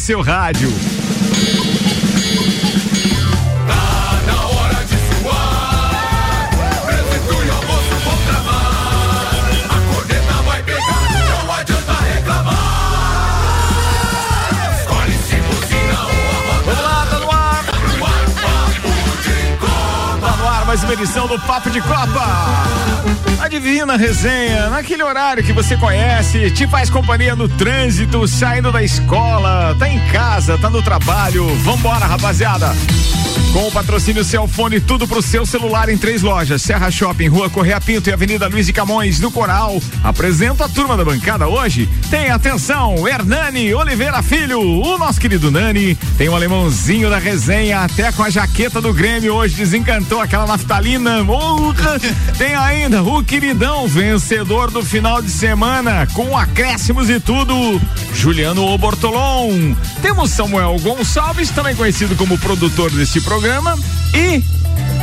seu rádio. Edição do Papo de Copa. A divina resenha, naquele horário que você conhece, te faz companhia no trânsito, saindo da escola, tá em casa, tá no trabalho. Vambora, rapaziada. Com o patrocínio Celfone, tudo pro seu celular em três lojas: Serra Shopping, Rua Correia Pinto e Avenida Luiz de Camões, no Coral. Apresenta a turma da bancada hoje. Tem atenção, Hernani Oliveira Filho, o nosso querido Nani. Tem o um alemãozinho da resenha, até com a jaqueta do Grêmio hoje desencantou aquela naftalina. Morra. Tem ainda o queridão vencedor do final de semana, com acréscimos e tudo, Juliano Obortolon. Temos Samuel Gonçalves, também conhecido como produtor deste programa programa e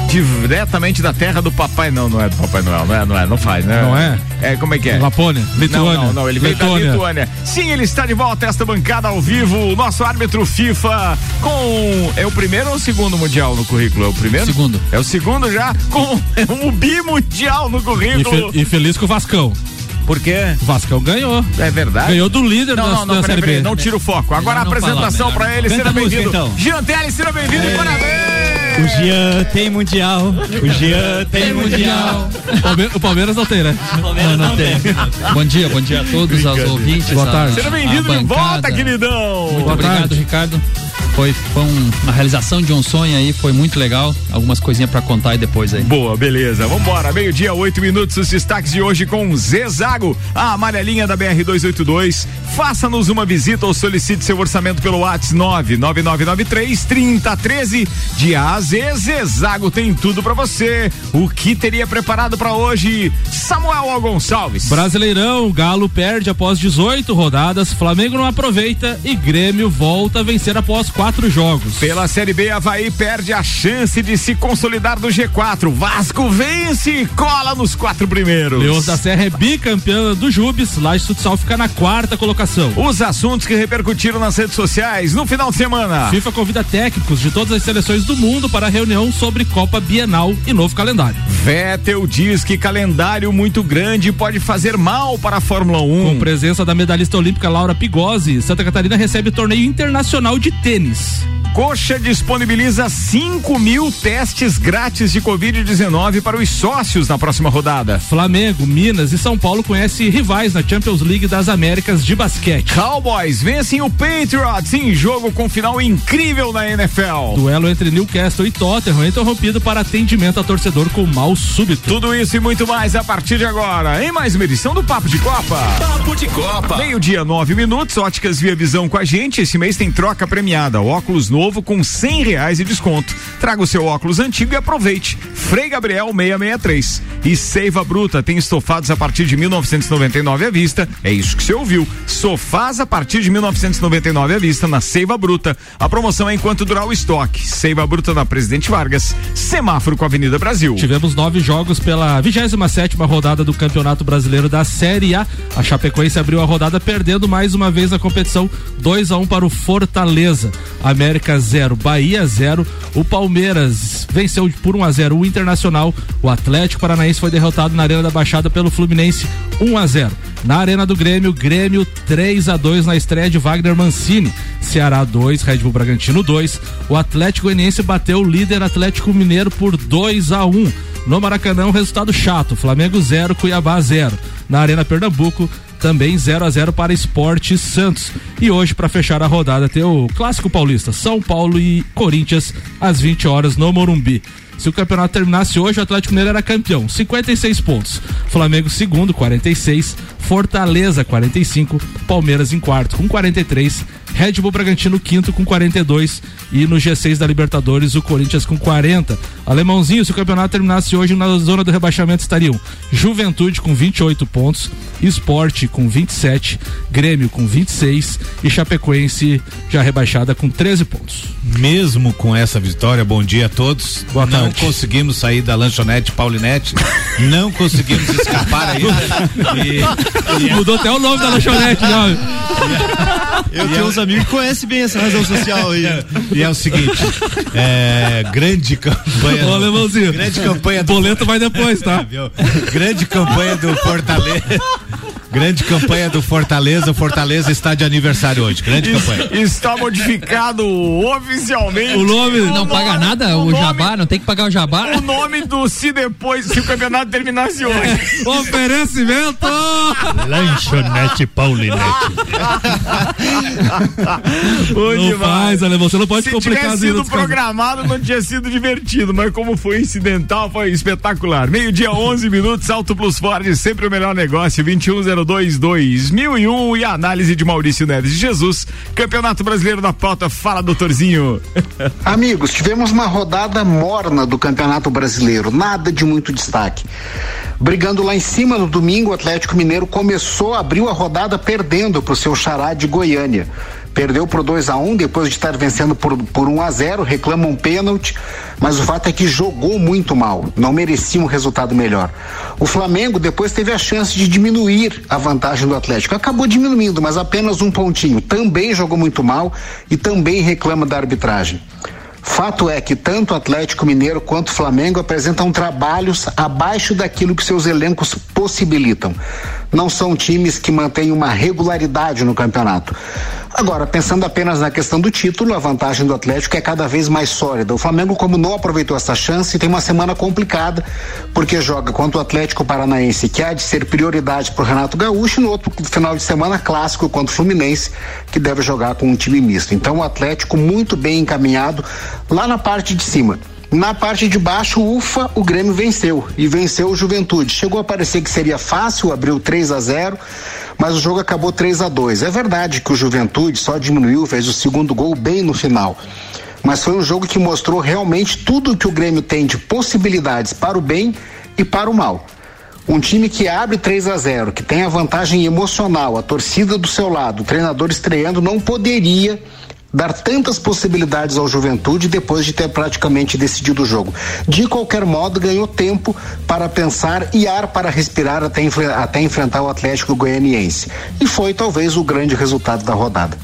diretamente da terra do Papai Não, não é do Papai Noel, não é, não é, não faz, né? Não é? É, como é que é? Lapônia, Lituânia. Não, não, não ele veio Letônia. da Lituânia. Sim, ele está de volta esta bancada ao vivo, o nosso árbitro FIFA com é o primeiro ou o segundo mundial no currículo? É o primeiro? Segundo. É o segundo já com um bimundial no currículo. E, fe, e feliz com o Vascão. Por quê? O Vascão ganhou. É verdade? Ganhou do líder não, da, não, não, da peraí, Série peraí, B. não tira o foco. Agora a apresentação para ele, seja bem-vindo. Então. Jean Telly, seja bem-vindo e parabéns! O Jean tem mundial. O Jean tem mundial. O Palmeiras não tem, né? O Palmeiras não, não tem. bom dia, bom dia a todos, aos ouvintes. Boa tarde. Seja bem-vindo de volta, queridão. Muito Boa obrigado, tarde. Ricardo. Foi, foi um, uma realização de um sonho aí, foi muito legal. Algumas coisinhas para contar aí depois aí. Boa, beleza. Vambora. Meio-dia, oito minutos, os destaques de hoje com Zezago, a amarelinha da BR-282. Faça-nos uma visita ou solicite seu orçamento pelo WhatsApp 99993 3013 de A Z. Zezago tem tudo para você. O que teria preparado para hoje? Samuel Gonçalves. Brasileirão, Galo perde após 18 rodadas, Flamengo não aproveita e Grêmio volta a vencer após quatro quatro jogos. Pela Série B, Havaí perde a chance de se consolidar no G4. Vasco vence e cola nos quatro primeiros. Leões da Serra é bicampeã do Jubes. Laje Futsal fica na quarta colocação. Os assuntos que repercutiram nas redes sociais no final de semana. FIFA convida técnicos de todas as seleções do mundo para a reunião sobre Copa Bienal e novo calendário. Vettel diz que calendário muito grande pode fazer mal para a Fórmula 1. Com presença da medalhista olímpica Laura Pigozzi, Santa Catarina recebe torneio internacional de tênis. peace. Coxa disponibiliza 5 mil testes grátis de Covid-19 para os sócios na próxima rodada. Flamengo, Minas e São Paulo conhecem rivais na Champions League das Américas de basquete. Cowboys vencem o Patriots em jogo com final incrível na NFL. Duelo entre Newcastle e Tottenham interrompido para atendimento a torcedor com mal súbito. Tudo isso e muito mais a partir de agora em mais uma edição do Papo de Copa. Papo de Copa. Meio-dia, nove minutos. Óticas Via Visão com a gente. Esse mês tem troca premiada. Óculos novo com cem reais de desconto. Traga o seu óculos antigo e aproveite. Frei Gabriel 663. E Seiva Bruta tem estofados a partir de 1999 à vista. É isso que você ouviu. Sofás a partir de 1999 à vista na Seiva Bruta. A promoção é enquanto durar o estoque. Seiva Bruta na Presidente Vargas. Semáforo com a Avenida Brasil. Tivemos nove jogos pela 27 sétima rodada do Campeonato Brasileiro da Série A. A Chapecoense abriu a rodada perdendo mais uma vez a competição 2 a 1 um para o Fortaleza. América 0, Bahia 0. O Palmeiras venceu por 1 um a 0 o Internacional. O Atlético Paranaense foi derrotado na Arena da Baixada pelo Fluminense 1 um a 0. Na Arena do Grêmio, Grêmio 3 a 2 na estreia de Wagner Mancini. Ceará 2, Red Bull Bragantino 2. O Atlético Goianiense bateu o líder Atlético Mineiro por 2 a 1. No Maracanã, um resultado chato. Flamengo 0, Cuiabá 0. Na Arena Pernambuco, também 0 a 0 para Esporte Santos. E hoje, para fechar a rodada, tem o Clássico Paulista, São Paulo e Corinthians, às 20 horas no Morumbi. Se o campeonato terminasse hoje, o Atlético Mineiro era campeão, 56 pontos. Flamengo segundo, 46. Fortaleza, 45. Palmeiras em quarto, com 43. Red Bull Bragantino quinto com 42 e no G6 da Libertadores o Corinthians com 40. Alemãozinho, se o campeonato terminasse hoje na zona do rebaixamento estariam Juventude com 28 pontos, Esporte com 27, Grêmio com 26 e Chapecoense já rebaixada com 13 pontos. Mesmo com essa vitória, bom dia a todos. Boa tarde. não conseguimos sair da lanchonete Paulinete, não conseguimos escapar aí. E, e, Mudou até o nome da lanchonete, já. Eu tenho uns amigos que conhecem bem essa razão social aí. E é o seguinte, é, grande campanha. Ô, alemãozinho. Grande campanha do. Boleto vai depois, tá? grande campanha do Fortaleza. Grande campanha do Fortaleza. O Fortaleza está de aniversário hoje. Grande campanha. Está modificado oficialmente. O nome. Não o paga nome, nada? O, o nome, jabá? Não tem que pagar o jabá? O nome do se depois, se o campeonato terminasse hoje. Oferecimento! Lanchonete Paulinete. não faz, Alemão. Você não pode se complicar Se tivesse sido programado, não tinha sido divertido. Mas como foi incidental, foi espetacular. Meio-dia, 11 minutos. Alto Plus Ford, sempre o melhor negócio. 21 02 2001 e a análise de Maurício Neves de Jesus. Campeonato Brasileiro da Pauta. Fala, doutorzinho. Amigos, tivemos uma rodada morna do Campeonato Brasileiro. Nada de muito destaque. Brigando lá em cima no domingo, o Atlético Mineiro começou, abriu a rodada perdendo para o seu xará de Goiânia. Perdeu por 2 a 1 um, depois de estar vencendo por, por 1 um a 0 reclama um pênalti, mas o fato é que jogou muito mal, não merecia um resultado melhor. O Flamengo depois teve a chance de diminuir a vantagem do Atlético. Acabou diminuindo, mas apenas um pontinho. Também jogou muito mal e também reclama da arbitragem. Fato é que tanto Atlético Mineiro quanto Flamengo apresentam trabalhos abaixo daquilo que seus elencos possibilitam. Não são times que mantêm uma regularidade no campeonato. Agora, pensando apenas na questão do título, a vantagem do Atlético é cada vez mais sólida. O Flamengo, como não aproveitou essa chance, tem uma semana complicada, porque joga contra o Atlético Paranaense, que há de ser prioridade para o Renato Gaúcho, e no outro final de semana clássico contra o Fluminense, que deve jogar com um time misto. Então, o Atlético muito bem encaminhado lá na parte de cima. Na parte de baixo, ufa, o Grêmio venceu e venceu o Juventude. Chegou a parecer que seria fácil, abriu 3 a 0 mas o jogo acabou 3 a 2 É verdade que o Juventude só diminuiu, fez o segundo gol bem no final. Mas foi um jogo que mostrou realmente tudo que o Grêmio tem de possibilidades para o bem e para o mal. Um time que abre 3 a 0, que tem a vantagem emocional, a torcida do seu lado, o treinador estreando, não poderia dar tantas possibilidades ao Juventude depois de ter praticamente decidido o jogo. De qualquer modo, ganhou tempo para pensar e ar para respirar até, até enfrentar o Atlético Goianiense. E foi talvez o grande resultado da rodada.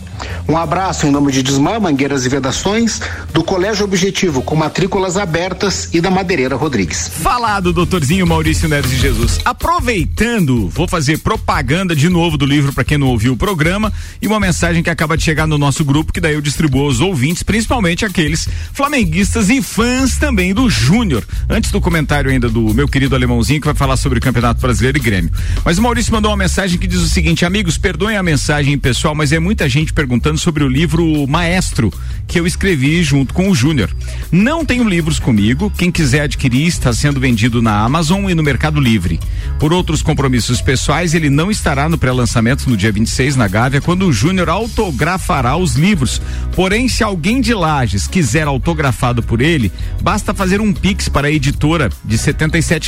Um abraço em nome de Desmã, Mangueiras e Vedações, do Colégio Objetivo, com matrículas abertas e da Madeireira Rodrigues. Falado, doutorzinho Maurício Neves de Jesus. Aproveitando, vou fazer propaganda de novo do livro para quem não ouviu o programa e uma mensagem que acaba de chegar no nosso grupo, que daí eu distribuo aos ouvintes, principalmente aqueles flamenguistas e fãs também do Júnior. Antes do comentário ainda do meu querido alemãozinho, que vai falar sobre o Campeonato Brasileiro e Grêmio. Mas o Maurício mandou uma mensagem que diz o seguinte: amigos, perdoem a mensagem pessoal, mas é muita gente perguntando sobre o livro Maestro, que eu escrevi junto com o Júnior. Não tenho livros comigo, quem quiser adquirir está sendo vendido na Amazon e no Mercado Livre. Por outros compromissos pessoais, ele não estará no pré-lançamento no dia 26 na Gávea, quando o Júnior autografará os livros. Porém, se alguém de Lages quiser autografado por ele, basta fazer um pix para a editora de R$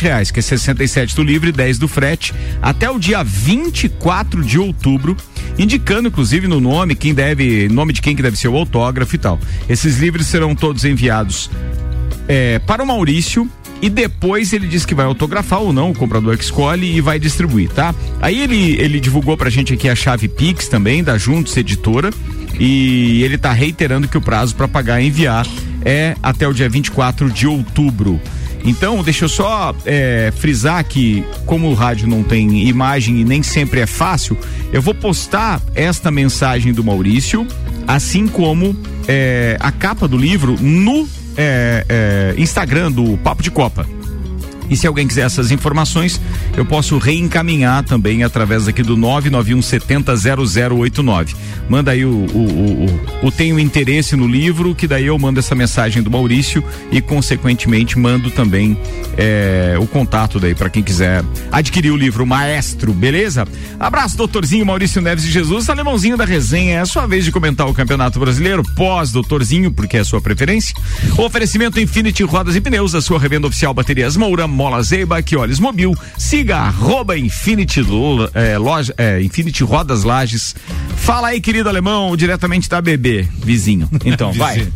reais, que é 67 do livro e 10 do frete, até o dia 24 de outubro, indicando inclusive no nome quem deve, nome de quem que deve ser o autógrafo e tal. Esses livros serão todos enviados é, para o Maurício e depois ele diz que vai autografar ou não, o comprador que escolhe e vai distribuir, tá? Aí ele, ele divulgou pra gente aqui a chave Pix também, da Juntos Editora, e ele tá reiterando que o prazo para pagar e enviar é até o dia 24 de outubro. Então, deixa eu só é, frisar que, como o rádio não tem imagem e nem sempre é fácil, eu vou postar esta mensagem do Maurício, assim como é, a capa do livro no é, é Instagram do Papo de Copa. E se alguém quiser essas informações, eu posso reencaminhar também através aqui do 991 70 0089. Manda aí o, o, o, o, tenho interesse no livro, que daí eu mando essa mensagem do Maurício e, consequentemente, mando também é, o contato daí para quem quiser adquirir o livro Maestro, beleza? Abraço, doutorzinho Maurício Neves de Jesus, alemãozinho da resenha. É a sua vez de comentar o Campeonato Brasileiro, pós doutorzinho, porque é a sua preferência. Oferecimento Infinity Rodas e Pneus, a sua revenda oficial Baterias Moura Mola Zeiba, que olhos mobil, siga arroba Infinity, é, loja, é, Infinity Rodas Lages, Fala aí, querido alemão, diretamente da BB, vizinho. Então, vai.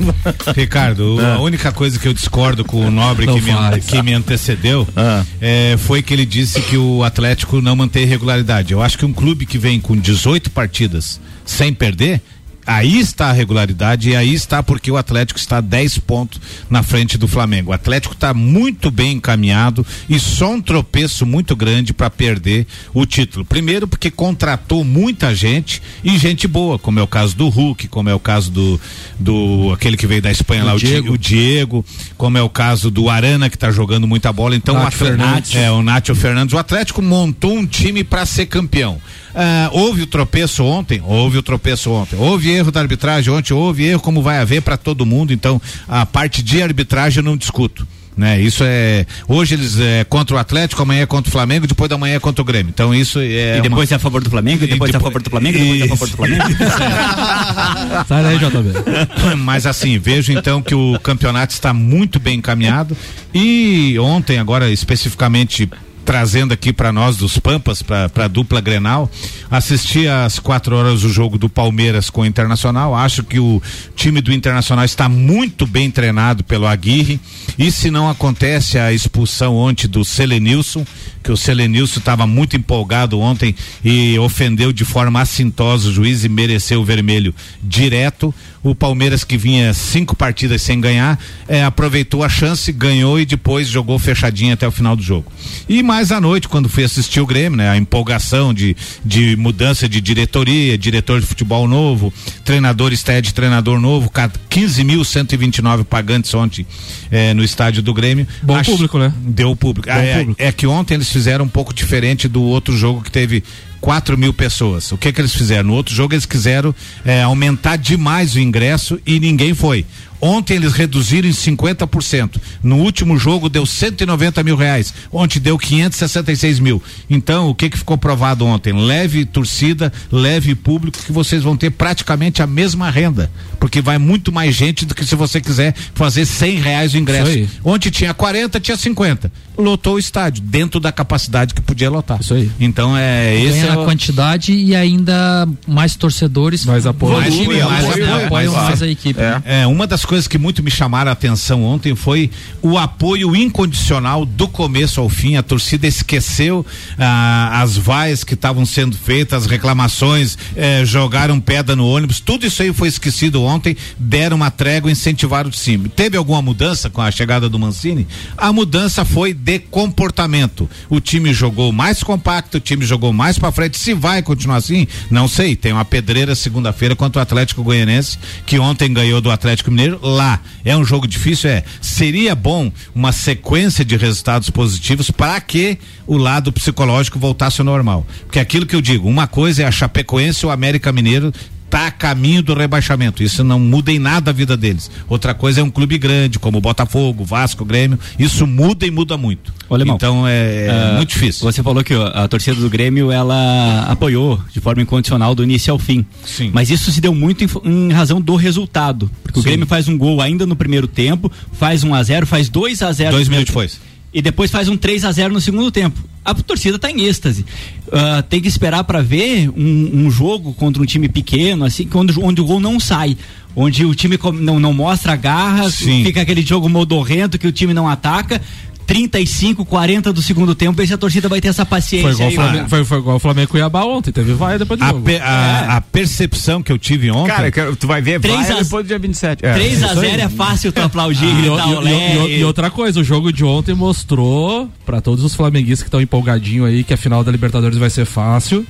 Ricardo, Ah. a única coisa que eu discordo com o Nobre que me, que me antecedeu Ah. é, foi que ele disse que o Atlético não mantém regularidade. Eu acho que um clube que vem com 18 partidas sem perder. Aí está a regularidade e aí está porque o Atlético está 10 pontos na frente do Flamengo. O Atlético está muito bem encaminhado e só um tropeço muito grande para perder o título. Primeiro porque contratou muita gente e gente boa, como é o caso do Hulk, como é o caso do, do aquele que veio da Espanha lá, o Diego. o Diego, como é o caso do Arana que está jogando muita bola. Então Nacho o Atlético, Fernandes. é o Nátio Fernandes, o Atlético montou um time para ser campeão. Ah, houve o tropeço ontem, houve o tropeço ontem, houve erro da arbitragem ontem, houve erro como vai haver para todo mundo. Então a parte de arbitragem eu não discuto. Né, isso é. Hoje eles é contra o Atlético, amanhã é contra o Flamengo, depois da manhã é contra o Grêmio. Então isso é. E depois uma... é a favor do Flamengo, e depois E é a favor do Flamengo, e depois é a favor do Flamengo. Sai daí, JB. Mas assim, vejo então que o campeonato está muito bem encaminhado e ontem, agora especificamente trazendo aqui para nós dos Pampas, para a dupla Grenal, assisti às quatro horas o jogo do Palmeiras com o Internacional. Acho que o time do Internacional está muito bem treinado pelo Aguirre. E se não acontece a expulsão ontem do Selenilson, que o Selenilson estava muito empolgado ontem e ofendeu de forma assintosa o juiz e mereceu o vermelho direto. O Palmeiras que vinha cinco partidas sem ganhar, eh, aproveitou a chance, ganhou e depois jogou fechadinho até o final do jogo. E mais à noite, quando fui assistir o Grêmio, né? A empolgação de, de mudança de diretoria, diretor de futebol novo, treinador de treinador novo, ca- 15.129 pagantes ontem eh, no estádio do Grêmio. Bom público, né? Deu público. Ah, é, público. é que ontem eles fizeram um pouco diferente do outro jogo que teve 4 mil pessoas. O que que eles fizeram? No outro jogo eles quiseram eh, aumentar demais o ingresso e ninguém foi. Ontem eles reduziram em 50%. No último jogo deu 190 mil reais. Ontem deu 566 mil. Então, o que que ficou provado ontem? Leve torcida, leve público, que vocês vão ter praticamente a mesma renda. Porque vai muito mais gente do que se você quiser fazer 100 reais o ingresso. Ontem tinha 40, tinha 50. Lotou o estádio, dentro da capacidade que podia lotar. Isso aí. Então, é esse Ganha é o- quantidade e ainda mais torcedores. Mais apoio. Mais Volume, time, mais apoio, apoio, mais- mais a equipe. né? É, uma das coisas que muito me chamaram a atenção ontem foi o apoio incondicional do começo ao fim. A torcida esqueceu ah, as vaias que estavam sendo feitas, as reclamações, eh, jogaram pedra no ônibus. Tudo isso aí foi esquecido ontem. Deram uma trégua, incentivaram o time. Teve alguma mudança com a chegada do Mancini? A mudança foi de comportamento. O time jogou mais compacto, o time jogou mais para frente. Se vai continuar assim, não sei. Tem uma pedreira segunda-feira contra o Atlético Goianense, que ontem ganhou do Atlético Mineiro lá. É um jogo difícil, é. Seria bom uma sequência de resultados positivos para que o lado psicológico voltasse ao normal. Porque aquilo que eu digo, uma coisa é a Chapecoense ou América Mineiro tá a caminho do rebaixamento. Isso não muda em nada a vida deles. Outra coisa é um clube grande, como o Botafogo, Vasco, Grêmio. Isso muda e muda muito. Alemão, então é, é Ah, muito difícil. Você falou que a torcida do Grêmio ela apoiou de forma incondicional do início ao fim. Sim. Mas isso se deu muito em, em razão do resultado. Porque o Sim. Grêmio faz um gol ainda no primeiro tempo, faz 1 a 0 faz 2 a 0 Dois minutos depois. E depois faz um 3 a 0 no segundo tempo. A torcida está em êxtase. Ah, tem que esperar para ver um, um jogo contra um time pequeno, assim, onde, onde o gol não sai. Onde o time não, não mostra garra, Sim. fica aquele jogo modorrento que o time não ataca. 35, 40 do segundo tempo, ver se a torcida vai ter essa paciência. Foi igual, o aí, Flamengo, foi, foi igual o Flamengo e Cuiabá ontem, teve vai depois do A, jogo. pe- a- a percepção que eu tive ontem. Cara, que- tu vai ver, vai a- depois do dia 27. É. 3 a isso aí. 0 é fácil tu aplaudir, E, gritar e- olé, e- e- e outra coisa, o jogo de ontem mostrou pra todos os flamenguistas que estão empolgadinho aí que a final da Libertadores vai ser fácil.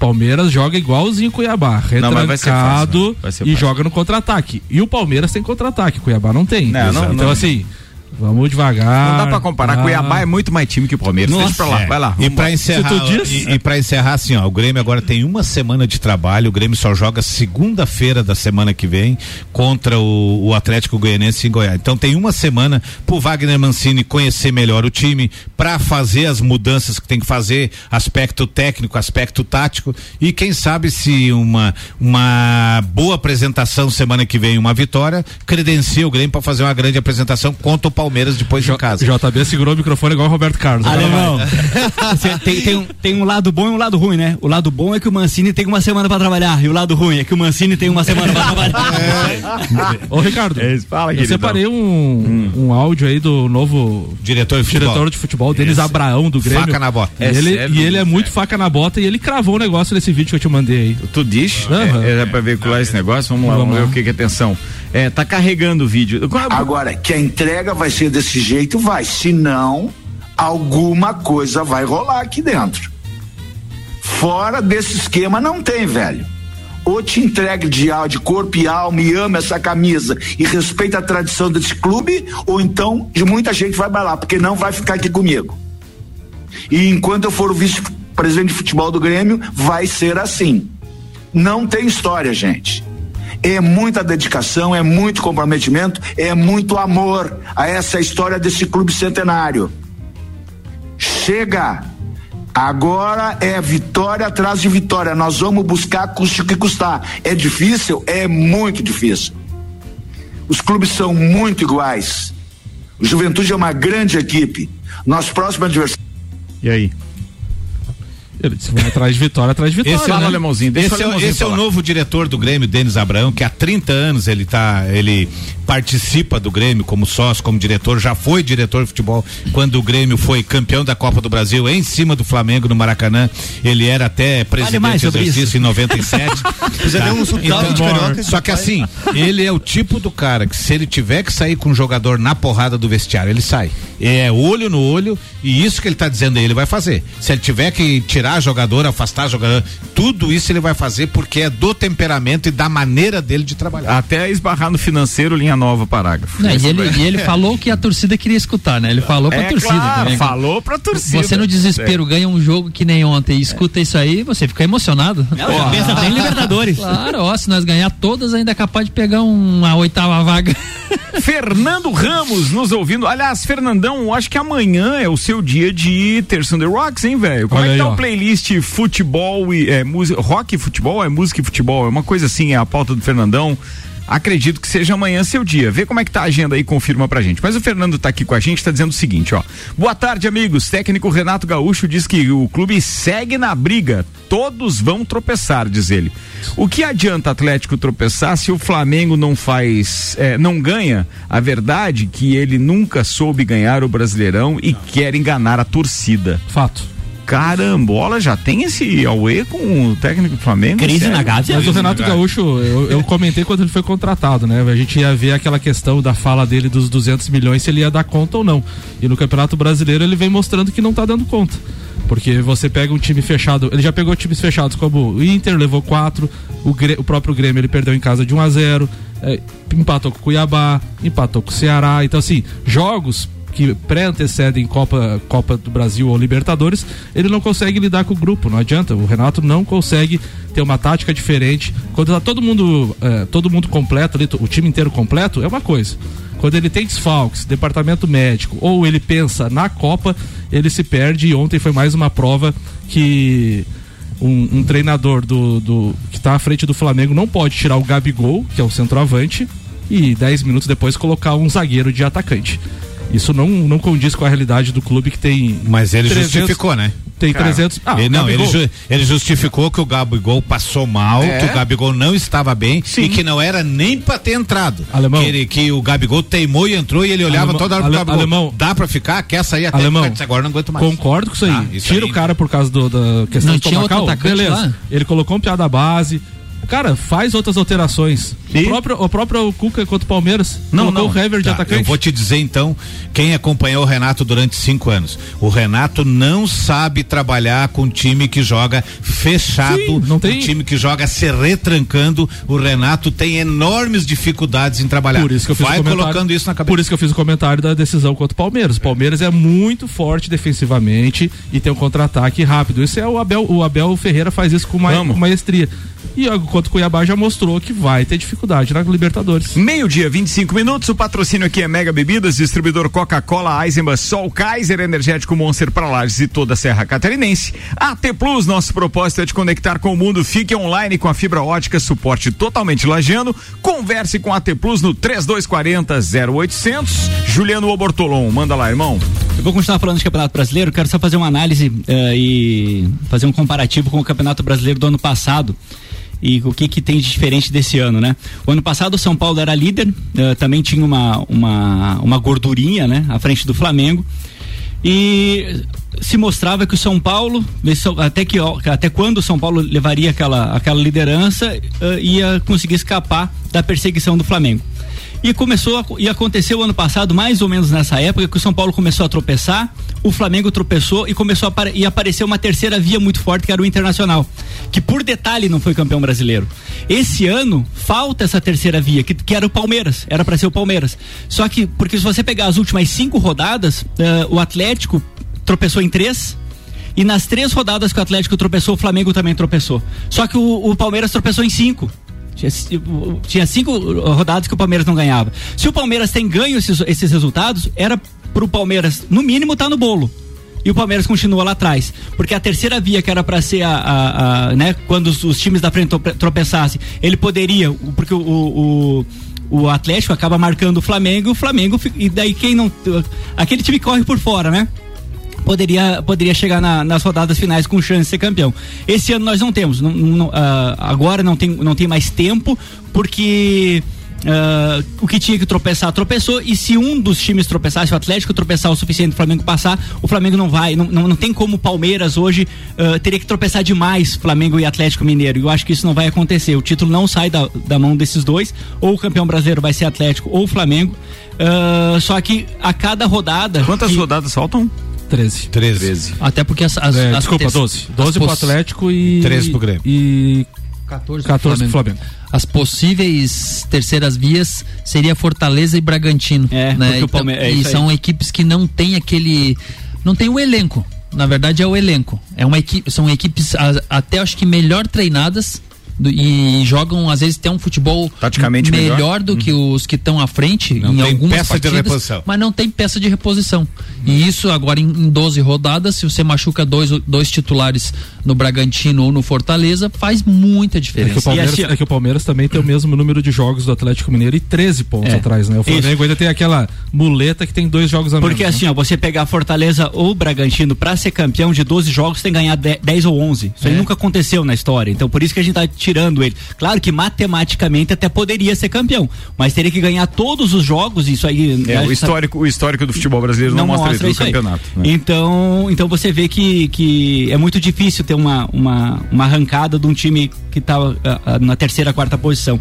Palmeiras joga igualzinho Cuiabá, Não, mas vai ser retrancado fácil, vai ser e fácil. joga no contra-ataque. E o Palmeiras tem contra-ataque, Cuiabá não tem. Não, não- então não- assim, vamos devagar. Não dá pra comparar. tá? Cuiabá é muito mais time que o Palmeiras. Deixa pra lá, É. vai lá. E lá. encerrar, e, e pra encerrar assim, ó, o Grêmio agora tem uma semana de trabalho, o Grêmio só joga segunda-feira da semana que vem contra o, o Atlético Goianense em Goiás. Então tem uma semana pro Wagner Mancini conhecer melhor o time, pra fazer as mudanças que tem que fazer, aspecto técnico, aspecto tático e quem sabe se uma uma boa apresentação semana que vem, uma vitória, credencia o Grêmio pra fazer uma grande apresentação contra o Palmeiras depois de casa. JB segurou o microfone igual o Roberto Carlos. Alemão, tem, tem, um, tem um lado bom e um lado ruim, né? O lado bom é que o Mancini tem uma semana pra trabalhar. E o lado ruim é que o Mancini tem uma semana pra trabalhar. Ô, Ricardo, É fala, eu separei um, um áudio aí do novo Diretor de futebol. diretor de futebol, Denis Esse. Abraão do Grêmio. Faca na bota. E É ele, sério, e ele é muito faca na bota e ele cravou o negócio nesse vídeo que eu te mandei aí. Tu diz? Aham. É, é pra veicular esse negócio? Vamos lá, vamos, Vamos ver o que que é atenção. É, tá carregando o vídeo. Agora, que a entrega vai ser desse jeito, vai. Senão, alguma coisa vai rolar aqui dentro. Fora desse esquema, não tem, velho. Ou te entrega de, de corpo e alma e ama essa camisa e respeita a tradição desse clube, ou então de muita gente vai bailar, porque não vai ficar aqui comigo. E enquanto eu for o vice-presidente de futebol do Grêmio, vai ser assim. Não tem história, gente. É muita dedicação, é muito comprometimento, é muito amor a essa história desse clube centenário. Chega! Agora é vitória atrás de vitória. Nós vamos buscar custe o que custar. É difícil? É muito difícil. Os clubes são muito iguais. O Juventude é uma grande equipe. Nosso próximo adversário. E aí? Ele disse, vai atrás de vitória, atrás de vitória. Esse, é, Fala, o- alemãozinho, deixa esse, o é, o- alemãozinho esse é o falar. novo diretor do Grêmio, Denis Abraão, que há 30 anos ele tá, ele participa do Grêmio como sócio, como diretor, já foi diretor de futebol quando o Grêmio foi campeão da Copa do Brasil em cima do Flamengo no Maracanã. Ele era até presidente de sobre exercício isso. em 97. Já deu um carioca. Só que assim, ele é o tipo do cara que se ele tiver que sair com um jogador na porrada do vestiário, ele sai. É olho no olho e isso que ele tá dizendo aí, ele vai fazer. Se ele tiver que tirar jogador, afastar jogador, tudo isso ele vai fazer porque é do temperamento e da maneira dele de trabalhar. Até esbarrar no financeiro, linha nova, parágrafo. Não, e, ele, e ele falou o que a torcida queria escutar, né? Ele falou pra É torcida claro, também. falou pra torcida. Você no desespero ganha um jogo que nem ontem e escuta isso aí, você fica emocionado. Não, pensa até em Libertadores. Claro, ó, se nós ganhar todas, ainda é capaz de pegar uma oitava vaga. Fernando Ramos nos ouvindo. Aliás, Fernandão, acho que amanhã é o seu dia de ter Thunder Rocks, hein, velho? Como Olha é que aí, tá ó. o playlist futebol e é, música, rock e futebol? É música e futebol? É uma coisa assim, é a pauta do Fernandão. Acredito que seja amanhã seu dia. Vê como é que tá a agenda aí, confirma pra gente. Mas o Fernando tá aqui com a gente, tá dizendo o seguinte, ó. Boa tarde, amigos. Técnico Renato Gaúcho diz que o clube segue na briga. Todos vão tropeçar, diz ele. O que adianta Atlético tropeçar se o Flamengo não faz, é, não ganha? A verdade é que ele nunca soube ganhar o Brasileirão e quer enganar a torcida. Fato. Carambola, já tem esse Aue com o técnico do Flamengo? Crise Sério? na Gávea. Mas o Renato Gaúcho, eu, eu comentei quando ele foi contratado, né? A gente ia ver aquela questão da fala dele dos 200 milhões, se ele ia dar conta ou não. E no Campeonato Brasileiro ele vem mostrando que não tá dando conta. Porque você pega um time fechado, ele já pegou times fechados como o Inter, levou quatro, o, o próprio Grêmio ele perdeu em casa de 1 a 0 é, empatou com o Cuiabá, empatou com o Ceará. Então, assim, jogos que pré-antecedem Copa, Copa do Brasil ou Libertadores, ele não consegue lidar com o grupo, não adianta. O Renato não consegue ter uma tática diferente. Quando tá todo mundo, é, todo mundo completo ali, o time inteiro completo, é uma coisa. Quando ele tem desfalques, departamento médico, ou ele pensa na Copa, ele se perde. E ontem foi mais uma prova que um, um treinador do, do que está à frente do Flamengo não pode tirar o Gabigol, que é o centroavante, e 10 minutos depois colocar um zagueiro de atacante. Isso não, não condiz com a realidade do clube que tem. Mas ele 300 justificou, né? Tem 300. Ah, ele, não, ele, ju- ele justificou que o Gabigol passou mal, É? que o Gabigol não estava bem Sim. e que não era nem pra ter entrado. Alemão. Que, ele- que o Gabigol teimou e entrou e ele olhava Alemão- toda hora pro Ale- Gabigol. alemão. Dá pra ficar? Quer sair até Alemão, ficar, agora não aguento mais. Concordo com isso aí. Ah, isso Tira aí. o cara por causa do- da questão Não do tinha outro Tomacal, atacante beleza. lá? Ele colocou um piada base. Cara, faz outras alterações. O próprio, o próprio Cuca contra o Palmeiras. Não, colocou não. o Hever de Tá, atacante. eu vou te dizer então, quem acompanhou o Renato durante cinco anos. O Renato não sabe trabalhar com um time que joga fechado, Sim, não tem- um time que joga se retrancando. O Renato tem enormes dificuldades em trabalhar. Por isso que eu fiz Vai o comentário, colocando isso na cabeça. Por isso que eu fiz o comentário da decisão contra o Palmeiras. O Palmeiras é muito forte defensivamente e tem um contra-ataque rápido. Isso é o Abel, o Abel Ferreira faz isso com, ma Vamos. com maestria. E ó, contra o Cuiabá já mostrou que vai ter dificuldade na Libertadores. Meio-dia, 25 minutos. O patrocínio aqui é Mega Bebidas, distribuidor Coca-Cola, Eisenbahn, Sol, Kaiser, Energético Monster para Lages e toda a Serra Catarinense. AT Plus, nosso propósito é te conectar com o mundo. Fique online com a fibra ótica, suporte totalmente lajeano. Converse com a AT Plus no 3240 0800. Juliano Obortolon, manda lá, irmão. Eu vou continuar falando de Campeonato Brasileiro, quero só fazer uma análise uh, e fazer um comparativo com o Campeonato Brasileiro do ano passado e o que que tem de diferente desse ano, né? O ano passado o São Paulo era líder, uh, também tinha uma, uma, uma gordurinha, né? À frente do Flamengo e se mostrava que o São Paulo, até que até quando o São Paulo levaria aquela, aquela liderança, uh, ia conseguir escapar da perseguição do Flamengo. E começou a, e aconteceu ano passado, mais ou menos nessa época, que o São Paulo começou a tropeçar, o Flamengo tropeçou e começou a e apareceu uma terceira via muito forte que era o Internacional, que por detalhe não foi campeão brasileiro. Esse ano falta essa terceira via, que, que era o Palmeiras, era para ser o Palmeiras. Só que, porque se você pegar as últimas cinco rodadas, uh, o Atlético tropeçou em três, e nas três rodadas que o Atlético tropeçou, o Flamengo também tropeçou. Só que o, o Palmeiras tropeçou em cinco. Tinha, tinha cinco rodadas que o Palmeiras não ganhava. Se o Palmeiras tem ganho esses, esses resultados, era pro Palmeiras, no mínimo, tá no bolo e o Palmeiras continua lá atrás. Porque a terceira via, que era para ser a, a, a, né, quando os, os, times da frente tropeçassem, ele poderia, porque o, o, o, Atlético acaba marcando o Flamengo, o Flamengo, e daí quem não. Aquele time corre por fora, né? Poderia, poderia chegar na, nas rodadas finais com chance de ser campeão. Esse ano nós não temos. Não, não, uh, agora não tem, não tem mais tempo, porque. Uh, o que tinha que tropeçar, tropeçou. E se um dos times tropeçar, se o Atlético tropeçar o suficiente o Flamengo passar, o Flamengo não vai. Não, não, não tem como o Palmeiras hoje uh, teria que tropeçar demais Flamengo e Atlético Mineiro. Eu acho que isso não vai acontecer. O título não sai da, da mão desses dois. Ou o campeão brasileiro vai ser Atlético ou Flamengo. Uh, só que a cada rodada. Quantas que... rodadas faltam? 13. 13. 13. Até porque as. as, é, as desculpa, 12. 12 pro Atlético e. 13 pro Grêmio. E. 14, 14 pro Flamengo. As possíveis terceiras vias seria Fortaleza e Bragantino. É, né? então, Palme... é e são equipes que não tem aquele. Não tem o elenco. Na verdade é o elenco. É uma equipe, são equipes até acho que melhor treinadas do, e jogam, às vezes, tem um futebol Taticamente melhor, melhor. do que os que estão à frente não em algumas peça partidas, de reposição. mas não tem peça de reposição. E isso agora em, em 12 rodadas, se você machuca dois, dois titulares no Bragantino ou no Fortaleza, faz muita diferença. É que, o Palmeiras, assim, é que o Palmeiras também tem o mesmo número de jogos do Atlético Mineiro e 13 pontos é. atrás, né? O Flamengo isso. ainda tem aquela muleta que tem dois jogos a Porque menos, assim, né? ó, você pegar Fortaleza ou Bragantino pra ser campeão de 12 jogos tem que ganhar 10 ou 11. Isso aí nunca aconteceu na história. Então por isso que a gente tá tirando ele. Claro que matematicamente até poderia ser campeão, mas teria que ganhar todos os jogos, isso aí. É, o histórico, o histórico do futebol brasileiro não, não mostra, mostra isso no campeonato. Né? Então, então você vê que, que é muito difícil ter uma, uma, uma arrancada de um time que está uh, uh, na terceira, quarta posição.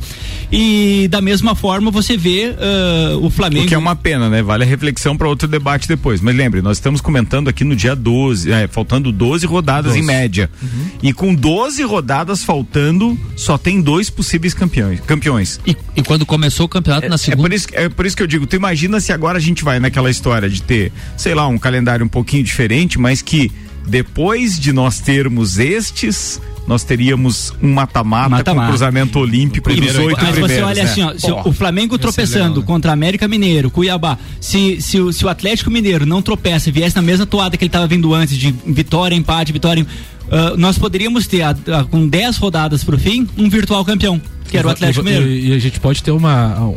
E da mesma forma você vê uh, o Flamengo. O que é uma pena, né? Vale a reflexão para outro debate depois. Mas lembre, nós estamos comentando aqui no dia 12, é, faltando 12 rodadas 12. em média. Uhum. E com 12 rodadas faltando, só tem dois possíveis campeões. campeões. E, e quando começou o campeonato é, na segunda. É por, isso, é por isso que eu digo, tu imagina se agora a gente vai naquela história de ter, sei lá, um calendário um pouquinho diferente, mas que depois de nós termos estes, nós teríamos um mata-mata com cruzamento olímpico dos oito Mas primeiros. você olha né? assim, ó, se o Flamengo tropeçando contra América Mineiro, Cuiabá, se, se, se o Atlético Mineiro não tropeça e viesse na mesma toada que ele estava vindo antes, de vitória, empate, vitória, uh, nós poderíamos ter, a, a, com 10 rodadas pro fim, um virtual campeão, que era o Atlético Mineiro. E, e a gente pode ter uma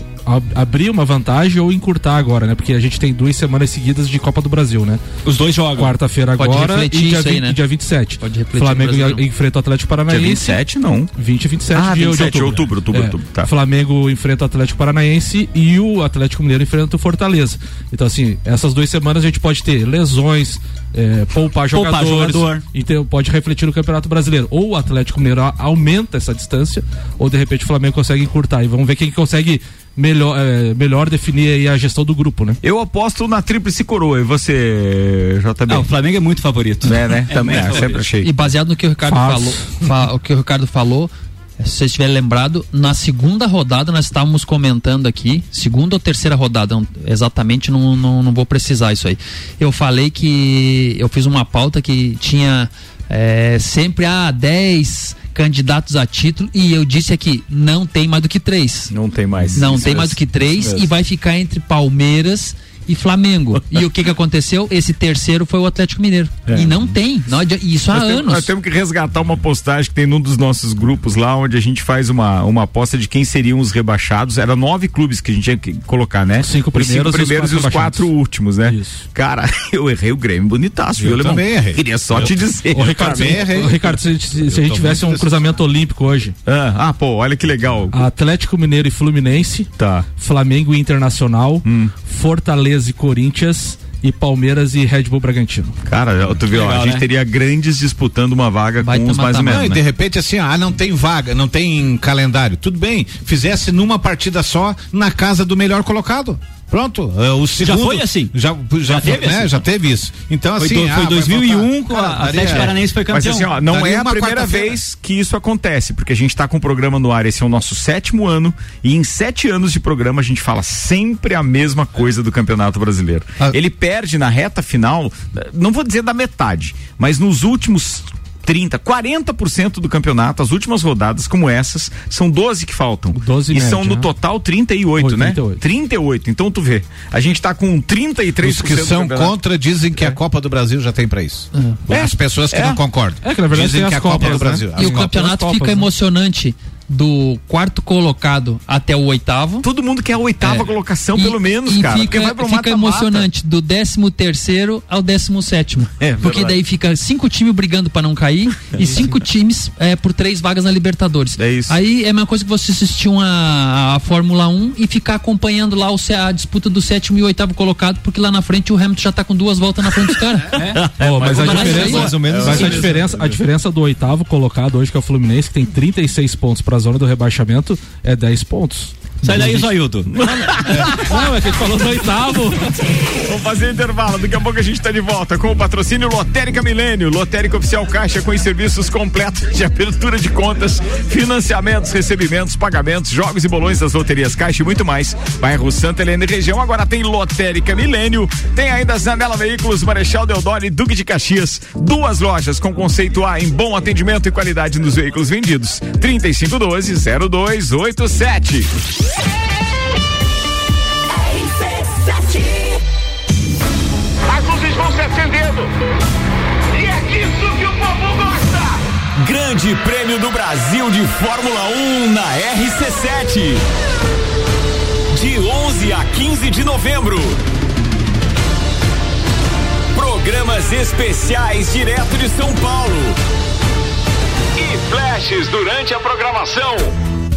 abrir uma vantagem ou encurtar agora, né? Porque a gente tem duas semanas seguidas de Copa do Brasil, né? Os dois jogos. Quarta-feira agora e dia, 20, aí, né? dia 27. Pode refletir. Flamengo enfrenta o Atlético Paranaense. Dia 27 não. 20 e 27 ah, de, 27 de outubro. outubro, outubro, é. outubro tá. Flamengo enfrenta o Atlético Paranaense e o Atlético Mineiro enfrenta o Fortaleza. Então, assim, essas duas semanas a gente pode ter lesões, é, poupar, poupar jogadores, jogador. então pode refletir no Campeonato Brasileiro. Ou o Atlético Mineiro aumenta essa distância, ou de repente o Flamengo consegue encurtar. E vamos ver quem consegue melhor, é, melhor definir aí a gestão do grupo, né? Eu aposto na tríplice coroa. E você, JB? Ah, o Flamengo é muito favorito. É, né? É Também, é, sempre achei. E baseado no que o Ricardo falou, fa, o que o Ricardo falou, se vocês estiverem lembrado, na segunda rodada nós estávamos comentando aqui, segunda ou terceira rodada, exatamente não, não, não vou precisar isso aí. Eu falei que eu fiz uma pauta que tinha é, sempre a ah, 10, candidatos a título e eu disse aqui, não tem mais do que três. Não tem mais. Não Isso tem mesmo. mais do que três Isso e mesmo. vai ficar entre Palmeiras e Flamengo. e o que que aconteceu? Esse terceiro foi o Atlético Mineiro. É. E não tem. Não adianta- isso há Nós temos, anos. nós temos que resgatar uma postagem que tem num dos nossos grupos lá, onde a gente faz uma, uma aposta de quem seriam os rebaixados. Era nove clubes que a gente tinha que colocar, né? Os cinco Os primeiros e os primeiros e os quatro quatro últimos, né? Isso. Cara, eu errei o Grêmio bonitaço, viu, Eu Alemão? também errei. Queria só te dizer. Ô, Ricardo, se, errei. Ricardo, se, se- se a gente tivesse um cruzamento olímpico hoje, Ah, ah, pô, olha que legal. Atlético Mineiro e Fluminense, Tá. Flamengo e Internacional, Hum. Fortaleza e Corinthians e Palmeiras e Red Bull Bragantino. Cara, tu viu, ó, Legal, a gente né? teria grandes disputando uma vaga Vai com os mais ou menos. Não, e né? de repente assim, ah, não tem vaga, não tem calendário. Tudo bem, fizesse numa partida só na casa do melhor colocado. Pronto, é, o segundo. foi assim? Já, já, Já teve né, assim? Já teve isso. Então Foi, assim. do, ah, foi vai 2001 faltar. com Cara, a Atlético Paranaense foi Mas campeão. assim, ó, não Daria é a primeira vez que isso acontece, porque a gente tá com o programa no ar, esse é o nosso sétimo ano, e em sete anos de programa a gente fala sempre a mesma coisa do Campeonato Brasileiro. Ah. Ele perde na reta final, não vou dizer da metade, mas nos últimos 30, 40% do campeonato, as últimas rodadas como essas, são 12 que faltam. 12 e média, são no né? total 38, Oi, né? 38. 38. Então tu vê, a gente tá com 33% Os que são contra dizem que a Copa do Brasil já tem pra isso. As pessoas que É. não concordam. É que, na verdade, dizem tem que as a Copa Copas, do né? Brasil. E as o Copas. campeonato Copas, fica né? emocionante do quarto colocado até o oitavo. Todo mundo quer a oitava É. colocação, E- pelo menos, e cara. porque Fica, vai pro fica mata-mata. emocionante do 13 terceiro ao 17 sétimo. É, porque verdade. daí fica cinco times brigando pra não cair e cinco times é, por três vagas na Libertadores. É isso. Aí é a mesma coisa que você assistir uma, a Fórmula 1 e ficar acompanhando lá o, a disputa do sétimo e oitavo colocado, porque lá na frente o Hamilton já tá com duas voltas na frente dos caras. Ó, mas a diferença, aí- mais ou menos mas a diferença, a diferença do oitavo colocado hoje, que é o Fluminense, que tem 36 pontos para zona do rebaixamento, é 10 pontos. Sai daí, Zoiudo. Não, é que a gente falou do oitavo. Vamos fazer intervalo. Daqui a pouco a gente tá de volta com o patrocínio Lotérica Milênio. Lotérica Oficial Caixa com os serviços completos de abertura de contas, financiamentos, recebimentos, pagamentos, jogos e bolões das loterias Caixa e muito mais. Bairro Santa Helena e região. Agora tem Lotérica Milênio. Tem ainda Zanela Veículos, Marechal Deodoro e Duque de Caxias. Duas lojas com conceito A em bom atendimento e qualidade nos veículos vendidos. 3512-0287. As luzes vão se acendendo. E é disso que o povo gosta. Grande Prêmio do Brasil de Fórmula 1 na RC7. De 11 a 15 de novembro. Programas especiais direto de São Paulo. E flashes durante a programação.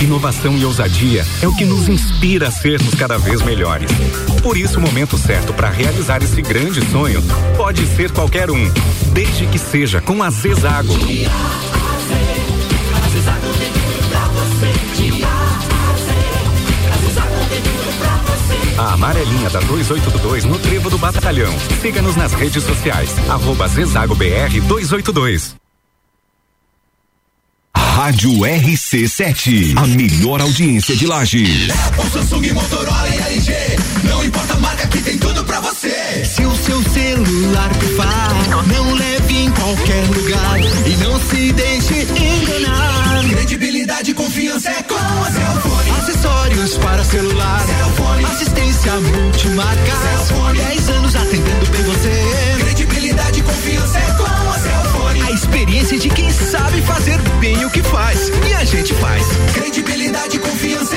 Inovação e ousadia é o que nos inspira a sermos cada vez melhores. Por isso, o momento certo para realizar esse grande sonho pode ser qualquer um, desde que seja com a Zezago. A amarelinha da 282 no Trevo do Batalhão. Siga-nos nas redes sociais. Arroba Zezago BR 282. Rádio RC7, a melhor audiência de Lages. O Samsung, Motorola e LG. Não importa a marca que tem tudo pra você. Se o seu celular pifar, não leve em qualquer lugar e não se deixe enganar. Credibilidade e confiança é com a Cellfone. Acessórios para celular, Cellfone. assistência multimarca, Cellfone. 10 anos atendendo bem você. Credibilidade e confiança é com experiência de quem sabe fazer bem o que faz e a gente faz. Credibilidade e confiança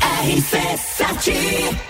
RC7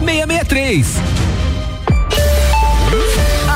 663.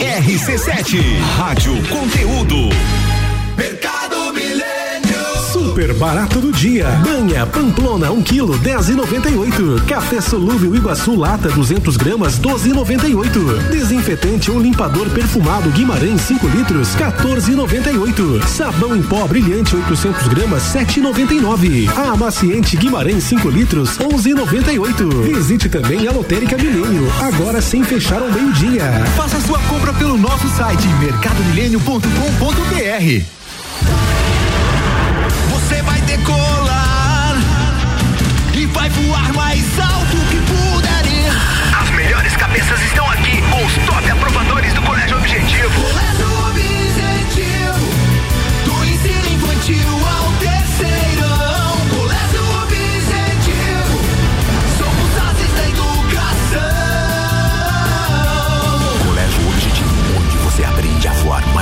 RC7 Rádio Conteúdo. Mercado. Super barato do dia. Banha Pamplona 1 kg 10,98. Café solúvel Iguaçu lata 200 gramas 12,98. Desinfetante ou limpador perfumado Guimarães 5 litros 14,98. Sabão em pó brilhante 800 gramas 7,99. Amaciante Guimarães 5 litros 11,98. Visite também a Lotérica Milênio agora sem fechar ao meio dia. Faça sua compra pelo nosso site mercadomilênio.com.br. voar mais alto que puder ir. As melhores cabeças estão aqui com os top aprovadores do Colégio Objetivo.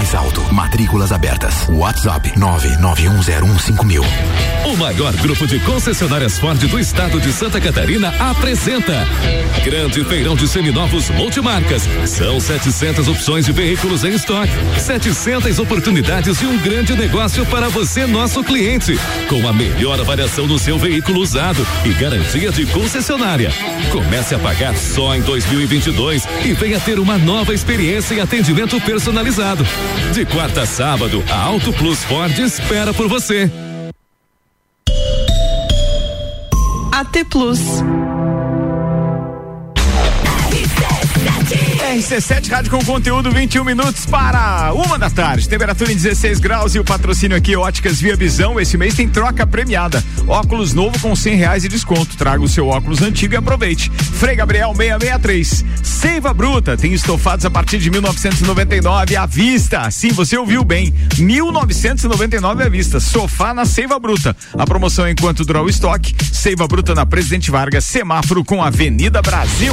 Mais alto. Matrículas abertas. WhatsApp 991015000. O maior grupo de concessionárias Ford do estado de Santa Catarina apresenta Grande Feirão de Seminovos Multimarcas. São 700 opções de veículos em estoque, 700 oportunidades de um grande negócio para você, nosso cliente, com a melhor avaliação no seu veículo usado e garantia de concessionária. Comece a pagar só em 2022 e venha ter uma nova experiência em atendimento personalizado. De quarta a sábado, a Auto Plus Ford espera por você. AT Plus. RC7 Rádio com conteúdo 21 minutos para uma da tarde. Temperatura em 16 graus e o patrocínio aqui Óticas Via Visão. Esse mês tem troca premiada. Óculos novo com 100 reais de desconto. Traga o seu óculos antigo e aproveite. Frei Gabriel 663. Seiva Bruta tem estofados a partir de 1999 à vista. Sim, você ouviu bem. 1999 à vista. Sofá na Seiva Bruta. A promoção enquanto durar o estoque. Seiva Bruta na Presidente Vargas, semáforo com Avenida Brasil.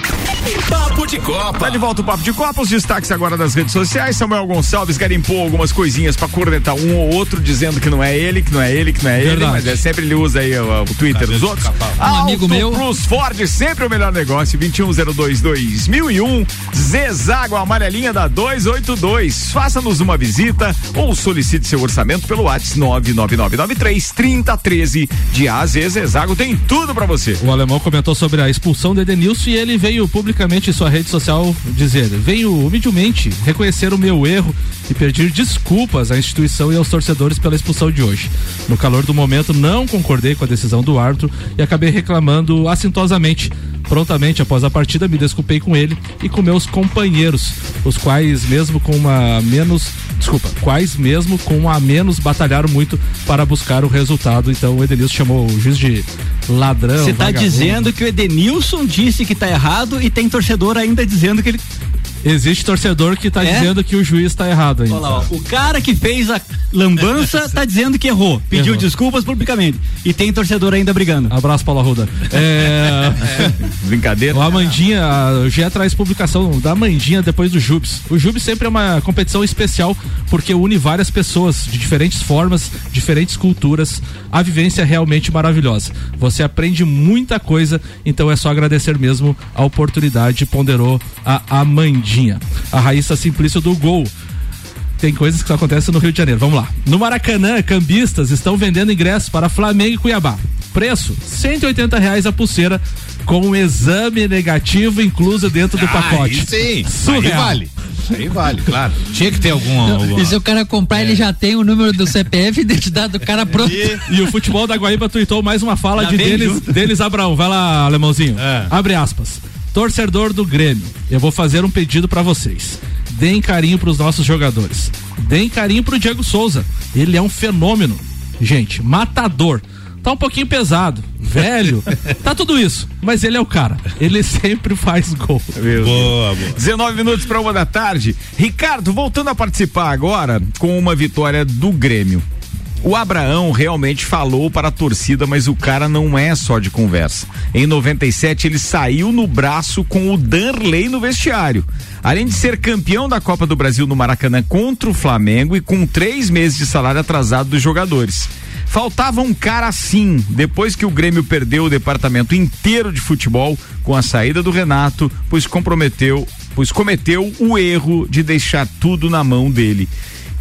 Papo de Copa. Tá de volta o Papo de Copa. Os destaques agora das redes sociais. Samuel Gonçalves garimpou algumas coisinhas pra cornetar um ou outro, dizendo que não é ele, que não é ele, que não é ele. Mas é sempre ele usa aí o, o Twitter dos outros. Um amigo meu. Plus Ford, sempre o melhor negócio. 2102-2001. Zezago amarelinha da 282. Faça-nos uma visita ou solicite seu orçamento pelo WhatsApp 99993 3013. De A a Z, Zezago tem tudo pra você. O alemão comentou sobre a expulsão do Edenilson e ele veio publicar publicamente em sua rede social dizer: Venho humildemente reconhecer o meu erro e pedir desculpas à instituição e aos torcedores pela expulsão de hoje. No calor do momento, não concordei com a decisão do árbitro e acabei reclamando assintosamente. Prontamente após a partida, me desculpei com ele e com meus companheiros, os quais, mesmo com uma menos. Desculpa, quais mesmo com a menos batalharam muito para buscar o resultado. Então o Edenilson chamou o juiz de ladrão. Você tá vagabundo. dizendo que o Edenilson disse que tá errado e tem torcedor ainda dizendo que ele. Existe torcedor que tá É? dizendo que o juiz tá errado ainda. Olha lá, ó, o cara que fez a lambança tá dizendo que errou, pediu Errou. desculpas publicamente. E tem torcedor ainda brigando. Abraço, Paulo Arruda. É... Brincadeira. O Amandinha, o GE traz publicação da Amandinha depois do Jubes. O Jubes sempre é uma competição especial porque une várias pessoas de diferentes formas, diferentes culturas. A vivência é realmente maravilhosa. Você aprende muita coisa, então é só agradecer mesmo a oportunidade, ponderou a Amandinha. A Raíssa Simplício do Gol. Tem coisas que só acontecem no Rio de Janeiro. Vamos lá. No Maracanã, cambistas estão vendendo ingressos para Flamengo e Cuiabá. Preço: 180 reais a pulseira, com um exame negativo incluso dentro do pacote. Aí sim, aí vale. Aí vale, claro. Tinha que ter algum. alguma- E se o cara comprar, ele já tem o número do CPF e identidade do cara pronto. E o futebol da Guaíba tuitou mais uma fala Já de deles Abraão. Vai lá, alemãozinho. É. Abre aspas. Torcedor do Grêmio, eu vou fazer um pedido pra vocês. Deem carinho pros nossos jogadores. Deem carinho pro Diego Souza. Ele é um fenômeno. Gente, matador. Tá um pouquinho pesado, velho, tá tudo isso, mas ele é o cara. Ele sempre faz gol. boa, boa. 19 minutos para uma da tarde. Ricardo, voltando a participar agora com uma vitória do Grêmio. O Abraão realmente falou para a torcida, mas o cara não é só de conversa. Em 97, ele saiu no braço com o Danley no vestiário. Além de ser campeão da Copa do Brasil no Maracanã contra o Flamengo e com três meses de salário atrasado dos jogadores. Faltava um cara assim, depois que o Grêmio perdeu o departamento inteiro de futebol com a saída do Renato, pois comprometeu, pois cometeu o erro de deixar tudo na mão dele.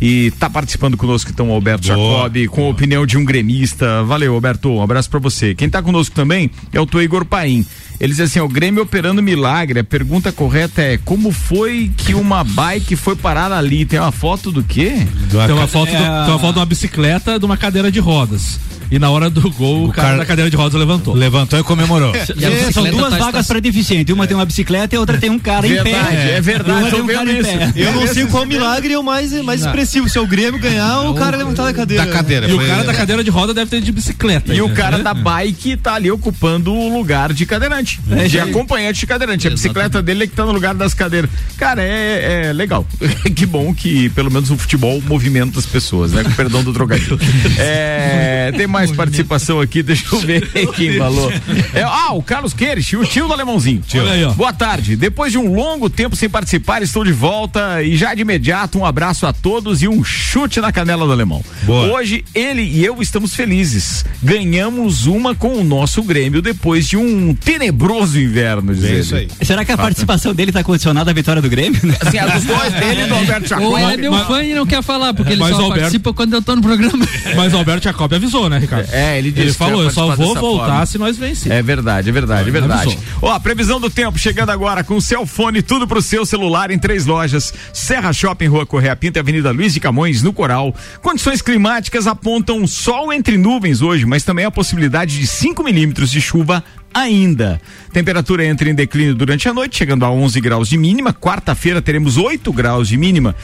E tá participando conosco então o Alberto Jacob, com a opinião de um gremista. Valeu, Alberto, um abraço pra você. Quem tá conosco também é o Tô Igor Paim. Ele diz assim, o Grêmio operando milagre. A pergunta correta é, como foi que uma bike foi parar ali? Tem uma foto do quê? Tem uma, foto do- tem uma foto de uma bicicleta de uma cadeira de rodas. E na hora do gol, o, cara, cara- da cadeira de rodas levantou. Levantou e comemorou. E são duas vagas para deficiente. Uma tem uma bicicleta e a outra tem um cara em Verdade, pé. é verdade, Uma tem um cara vendo em pé. isso. Eu não sei qual milagre é o mais, mais expressivo. Se é o Grêmio ganhar ou o cara levantar da cadeira. Da cadeira. E o cara da cadeira de roda deve ter de bicicleta. E o ainda, cara né? da bike tá ali ocupando o lugar de cadeirante. É, de já- acompanhante de cadeirante. A bicicleta dele é que tá no lugar das cadeiras. Cara, é, é legal. que bom que pelo menos o futebol movimenta as pessoas, né? Com perdão do trocadilho. É, tem mais participação aqui, deixa eu ver quem falou. É, ah, o Carlos Queires, o tio do alemãozinho. Olha aí, ó. Boa tarde. Depois de um longo tempo sem participar, estou de volta e já de imediato um abraço a todos e um chute na canela do alemão. Boa. Hoje ele e eu estamos felizes. Ganhamos uma com o nosso Grêmio depois de um tenebroso inverno, diz É ele. isso aí. Será que a participação dele tá condicionada à vitória do Grêmio? Assim, a dos dois dele e do Alberto Ou Jacob. ele é meu mas- fã e não quer falar, porque ele Mas só Alberto- participa quando eu tô no programa. Mas o Alberto Jacob avisou, né, Ricardo? É, ele disse Ele falou, eu só vou voltar forma. se nós vencer. É verdade, é verdade, é verdade. Ó, a previsão do tempo chegando agora com o Celfone, tudo pro seu celular em três lojas. Serra Shopping, Rua Correia Pinto e Avenida Luiz de Camões, no Coral. Condições climáticas apontam sol entre nuvens hoje, mas também a possibilidade de 5 milímetros de chuva ainda. Temperatura entra em declínio durante a noite, chegando a 11 graus de mínima. Quarta-feira teremos 8 graus de mínima.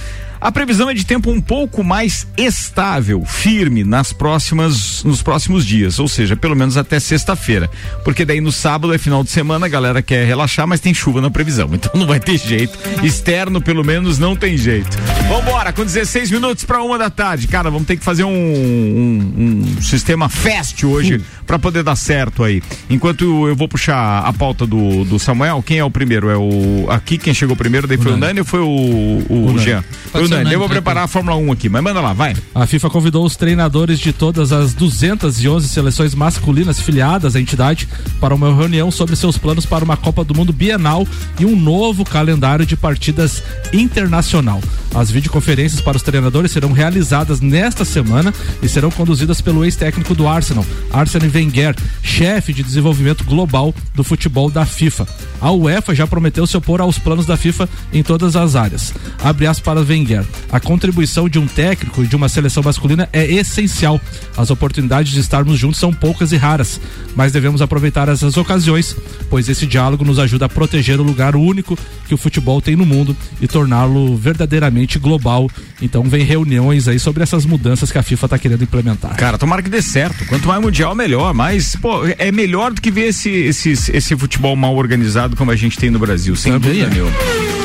A previsão é de tempo um pouco mais estável, firme nas próximas nos próximos dias, ou seja, pelo menos até sexta-feira, porque daí no sábado é final de semana, a galera quer relaxar, mas tem chuva na previsão, então não vai ter jeito. Externo, pelo menos, não tem jeito. Vambora, com 16 minutos para uma da tarde, cara, vamos ter que fazer um, um- um sistema fast hoje para poder dar certo aí. Enquanto eu vou puxar a pauta do, do Samuel, quem é o primeiro? É o aqui quem chegou primeiro, daí foi o Nani ou foi o, o, Nani. Jean? Foi o ser Dani, eu vou preparar a Fórmula 1 aqui, mas manda lá, vai. A FIFA convidou os treinadores de todas as 211 seleções masculinas filiadas à entidade para uma reunião sobre seus planos para uma Copa do Mundo bienal e um novo calendário de partidas internacional. As videoconferências para os treinadores serão realizadas nesta semana e serão conduzidas pelo ex-técnico do Arsenal, Arsene Wenger, chefe de desenvolvimento global do futebol da FIFA. A UEFA já prometeu se opor aos planos da FIFA em todas as áreas. Abre aspas para Wenger. A contribuição de um técnico e de uma seleção masculina é essencial. As oportunidades de estarmos juntos são poucas e raras, mas devemos aproveitar essas ocasiões, pois esse diálogo nos ajuda a proteger o lugar único que o futebol tem no mundo e torná-lo verdadeiramente global. Então vem reuniões aí sobre essas mudanças que a FIFA está querendo implementar. Cara, tomara que dê certo. Quanto mais mundial, melhor. Mas, pô, é melhor do que ver esse, esse, esse futebol mal organizado como a gente tem no Brasil, sem Também dúvida é. nenhuma.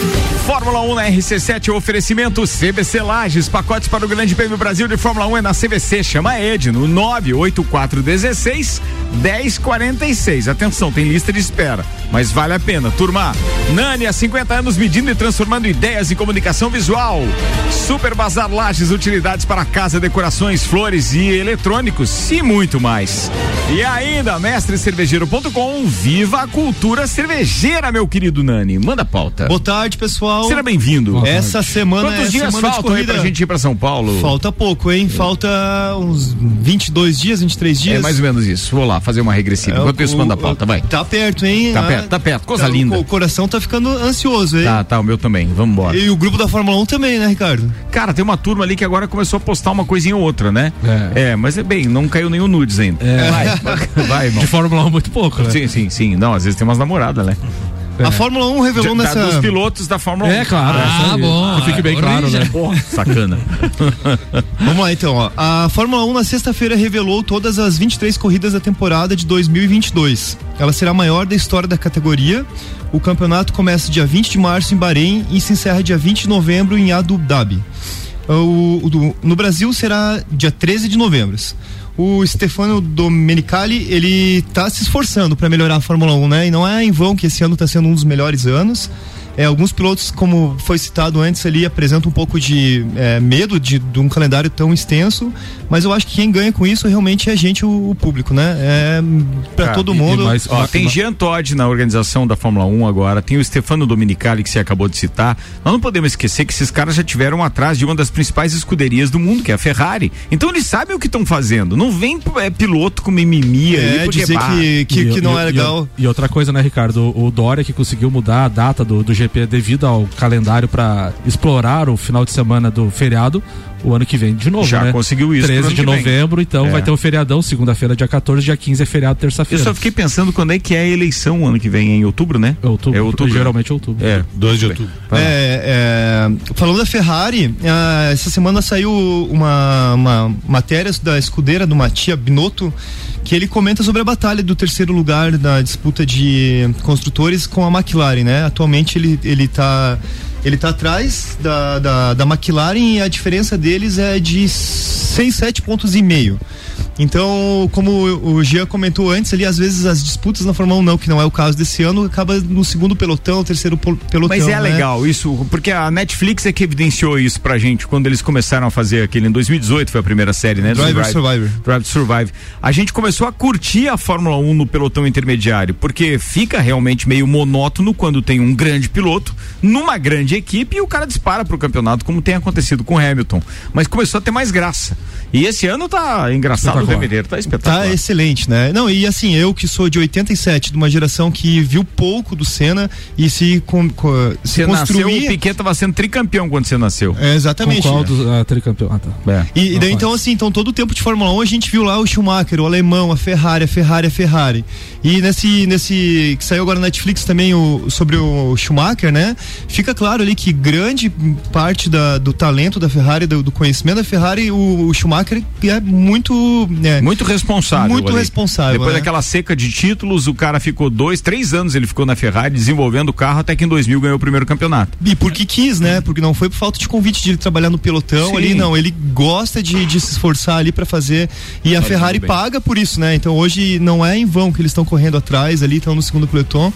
Fórmula 1 na RC7, oferecimento CVC Lages, pacotes para o Grande Prêmio Brasil de Fórmula 1 é na CVC, chama Ed no 98416 1046. Atenção, tem lista de espera, mas vale a pena. Turma, Nani há 50 anos medindo e transformando ideias em comunicação visual. Super Bazar Lages, utilidades para casa, decorações, flores e eletrônicos e muito mais. E ainda, mestrecervejeiro.com, viva a cultura cervejeira, meu querido Nani. Manda pauta. Boa tarde, pessoal. Seja bem-vindo. Essa semana Quantos é dias semana de faltam aí pra gente ir pra São Paulo? Falta pouco, hein? Falta uns 22 dias, 23 dias. É mais ou menos isso. Vou lá fazer uma regressiva. É, Enquanto isso, manda a pauta, vai. Tá perto, hein? Tá Ah, perto, tá perto. Coisa tá- linda. O coração tá ficando ansioso, hein? Tá, tá, o meu também. Vamos embora. E o grupo da Fórmula 1 também, né, Ricardo? Cara, tem uma turma ali que agora começou a postar uma coisinha ou outra, né? É, mas é bem, não caiu nenhum nudes ainda. Vai, vai, irmão. De Fórmula 1 muito pouco, né? Sim, sim, sim. Não, às vezes tem umas namoradas, né? A Fórmula 1 revelou Da- nessa. Dos pilotos da Fórmula 1. É, claro. Ah, essa aí. bom. Que fique bem claro, né? Porra, sacana. Vamos lá então, ó. A Fórmula 1 na sexta-feira revelou todas as 23 corridas da temporada de 2022. Ela será a maior da história da categoria. O campeonato começa dia 20 de março em Bahrein e se encerra dia 20 de novembro em Abu Dhabi. O, o no Brasil será dia 13 de novembro. O Stefano Domenicali, ele tá se esforçando para melhorar a Fórmula 1, né? E não é em vão que esse ano está sendo um dos melhores anos. É, alguns pilotos, como foi citado antes ali, apresentam um pouco de é, medo de, de um calendário tão extenso, mas eu acho que quem ganha com isso realmente é a gente, o, o público, né? É para Cara, todo e- e mundo. mais- ó, tem Jean Todt na organização da Fórmula 1 agora, tem o Stefano Dominicali que você acabou de citar. Nós não podemos esquecer que esses caras já tiveram atrás de uma das principais escuderias do mundo, que é a Ferrari. Então eles sabem o que estão fazendo. Não vem é, piloto com mimimi aí, É, porque dizer que, que, E- que não e- é e- legal. E, outra coisa, né, Ricardo? O, o Dória que conseguiu mudar a data do, do GP devido ao calendário para explorar o final de semana do feriado o ano que vem de novo, Já né? conseguiu isso pro 13 ano de que vem. novembro, então É. vai ter um feriadão, segunda-feira, dia 14, dia 15 é feriado, Eu terça-feira. só fiquei pensando quando é que é a eleição ano que vem, em outubro, né? Outubro, É outubro. geralmente outubro. É, 2 de outubro. Lá. É, é, falando da Ferrari, ah, essa semana saiu uma, uma matéria da escudeira do Matia Binotto que ele comenta sobre a batalha do terceiro lugar da disputa de construtores com a McLaren, né? Atualmente ele ele tá ele tá atrás da, da, da McLaren e a diferença deles é de 6, 7 pontos e meio. Então, como o Gia comentou antes ali, às vezes as disputas na Fórmula 1 não, que não é o caso desse ano, acaba no segundo pelotão, terceiro pelotão. Mas é né? legal isso, porque a Netflix é que evidenciou isso pra gente quando eles começaram a fazer aquele em 2018 foi a primeira série, né? Driver Survivor. Drive Survive. A gente começou a curtir a Fórmula 1 no pelotão intermediário, porque fica realmente meio monótono quando tem um grande piloto numa grande equipe e o cara dispara pro campeonato, como tem acontecido com o Hamilton. Mas começou a ter mais graça. E esse ano tá engraçado, o Espetacular. Demereiro tá espetacular. Tá excelente, né? Não, e assim, eu que sou de 87, de uma geração que viu pouco do Senna e se, com, co- se Você nasceu, o. Piquet tava sendo tricampeão quando você nasceu. É, exatamente. Com qual dos ah, tricampeão? Ah, tá. É. E, e daí então assim, então todo o tempo de Fórmula 1 a gente viu lá o Schumacher, o alemão, a Ferrari, a Ferrari, a Ferrari. E nesse nesse que saiu agora na Netflix também o sobre o Schumacher, né? Fica claro ali que grande parte da, do talento da Ferrari, do, do conhecimento da Ferrari, o, o Schumacher é muito. É, muito responsável. Muito ali. responsável. Depois né? daquela seca de títulos, o cara ficou dois, três anos ele ficou na Ferrari desenvolvendo o carro até que em 2000 ganhou o primeiro campeonato. E porque quis, né? Porque não foi por falta de convite de ele trabalhar no pelotão Sim. ali, não. Ele gosta de, de se esforçar ali para fazer. E a Ferrari paga por isso, né? Então hoje não é em vão que eles estão correndo atrás ali, estão no segundo pelotão.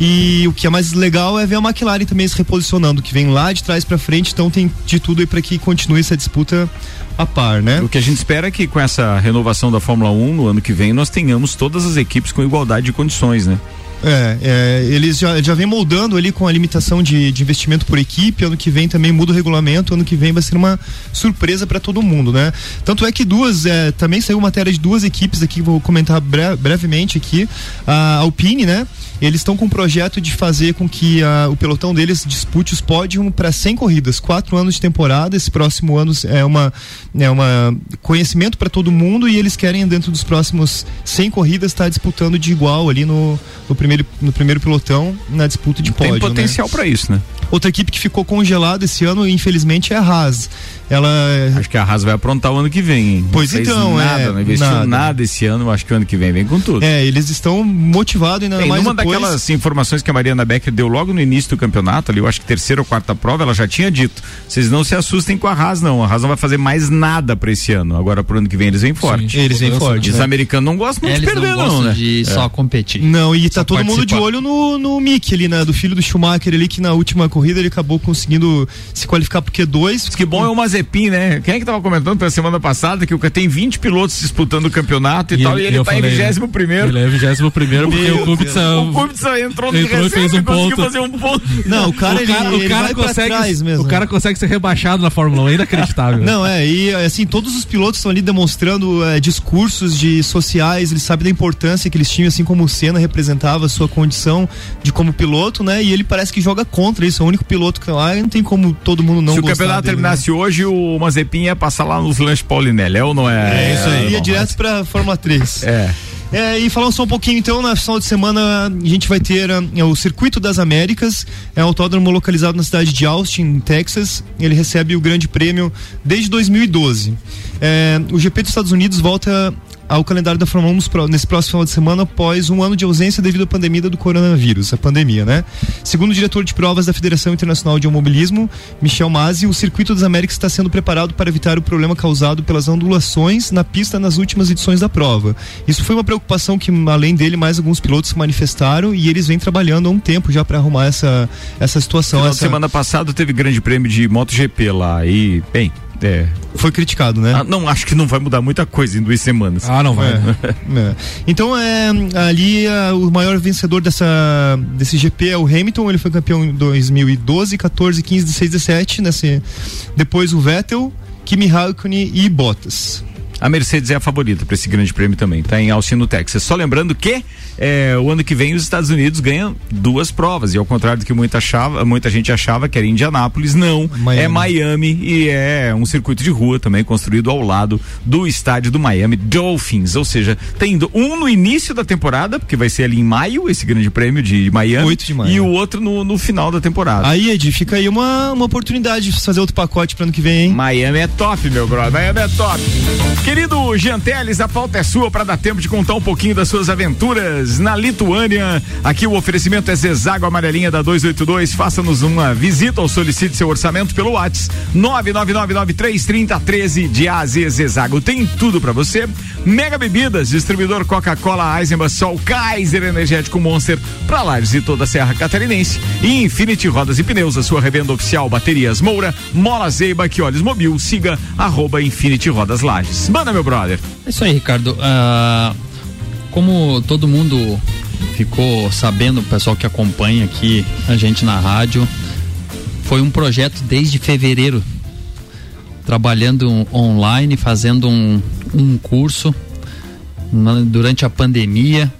E o que é mais legal é ver a McLaren também se reposicionando, que vem lá de trás para frente, então tem de tudo aí para que continue essa disputa a par, né? O que a gente espera é que com essa renovação da Fórmula 1 no ano que vem nós tenhamos todas as equipes com igualdade de condições, né? É, é, eles já, já vem moldando ali com a limitação de, de investimento por equipe. Ano que vem também muda o regulamento. Ano que vem vai ser uma surpresa para todo mundo, né? Tanto é que duas, é, também saiu matéria de duas equipes aqui, vou comentar bre- brevemente aqui. A Alpine, né? Eles estão com um projeto de fazer com que ah, o pelotão deles dispute os pódios para 100 corridas, quatro anos de temporada. Esse próximo ano é uma, é uma conhecimento para todo mundo e eles querem dentro dos próximos 100 corridas estar disputando de igual ali no, no primeiro no primeiro pelotão na disputa de pódio. Tem potencial né? para isso, né? Outra equipe que ficou congelada esse ano, infelizmente, é a Haas. Ela Acho que a Haas vai aprontar o ano que vem. Hein? Pois não então, nada, é, não investiu nada. nada. esse ano, acho que o ano que vem vem com tudo. É, eles estão motivados ainda Bem, mais numa depois. daquelas informações que a Mariana Becker deu logo no início do campeonato, ali, eu acho que terceira ou quarta prova, ela já tinha dito: vocês não se assustem com a Haas, não. A Haas não vai fazer mais nada para esse ano. Agora, pro ano que vem, eles vêm forte. eles vêm forte, Os né? americanos não gostam muito Eles de perder, não não, gostam né? de só competir. Não, e tá Só todo mundo de olho no, no Mick ali, né? Do filho do Schumacher ali, que na última corrida ele acabou conseguindo se qualificar pro Q2. Que bom é o Mazepin, né? Quem é que tava comentando pela semana passada que o cara tem 20 pilotos disputando o campeonato e, tal, e ele tá falei, em 21 primeiro. Ele é 21 primeiro porque o Kubica. O Kubica entrou no entrou e fez um conseguiu ponto. fazer um ponto. Não, o cara, o cara, ele, o ele cara vai pra consegue, trás mesmo. o cara consegue ser rebaixado na Fórmula 1, é inacreditável. Não, é, e assim, todos os pilotos estão ali demonstrando é, discursos de sociais, eles sabem da importância que eles tinham, assim como o Senna representava a sua condição de como piloto, né? E ele parece que joga contra isso, é o único piloto que lá, não tem como todo mundo não Se o campeonato dele, né? terminasse hoje, o Mazepin ia passar lá nos lanches Paulinelli, é ou não é? É, isso aí, ia direto pra Fórmula 3. É. É, e falando só um pouquinho, então, na final de semana a gente vai ter ah, o Circuito das Américas, é um autódromo localizado na cidade de Austin, Texas. Ele recebe o grande prêmio desde 2012. É, o GP dos Estados Unidos volta ao calendário da Fórmula 1 nos pró- nesse próximo final de semana após um ano de ausência devido à pandemia do coronavírus, a pandemia, né? Segundo o diretor de provas da Federação Internacional de Automobilismo, Michel Mazzi, o Circuito das Américas está sendo preparado para evitar o problema causado pelas ondulações na pista nas últimas edições da prova. Isso foi uma preocupação que, além dele, mais alguns pilotos se manifestaram e eles vêm trabalhando há um tempo já para arrumar essa, essa situação. Essa- semana passada teve grande prêmio de MotoGP lá e, bem, é. Foi criticado, né? Ah, não, acho que não vai mudar muita coisa em duas semanas. Ah, não vai. É, é. Então é ali é, o maior vencedor dessa desse GP é o Hamilton, ele foi campeão em 2012, 14, 15, 16, 17, nesse depois o Vettel, Kimi Raikkonen e Bottas. A Mercedes é a favorita para esse grande prêmio também, tá em Austin, no Texas. Só lembrando que é, o ano que vem os Estados Unidos ganham duas provas, e ao contrário do que muita, achava, muita gente achava que era Indianápolis, não. Miami. É Miami e é um circuito de rua também construído ao lado do estádio do Miami Dolphins. Ou seja, tem do- um no início da temporada, porque vai ser ali em maio, esse grande prêmio de Miami, 8 de maio. e o outro no, no final da temporada. Aí, Ed, fica aí uma, uma oportunidade de fazer outro pacote para ano que vem, hein? Miami é top, meu brother. Miami é top. Querido Jean Teles, a pauta é sua para dar tempo de contar um pouquinho das suas aventuras na Lituânia. Aqui o oferecimento é Zezago Amarelinha da 282. Faça-nos uma visita ou solicite seu orçamento pelo WhatsApp 999933013 de AZ Zezago. Tem tudo para você. Mega Bebidas, distribuidor Coca-Cola, Eisenbach, Sol, Kaiser Energético Monster para Lages e toda a Serra Catarinense. E Infinity Rodas e Pneus, a sua revenda oficial Baterias Moura, Mola Zeiba, que olhos mobil, siga arroba Infinity Rodas Lages. Manda, meu brother. É isso aí, Ricardo. Ah, como todo mundo ficou sabendo, o pessoal que acompanha aqui a gente na rádio, foi um projeto desde fevereiro, trabalhando online, fazendo um, um curso na- durante a pandemia,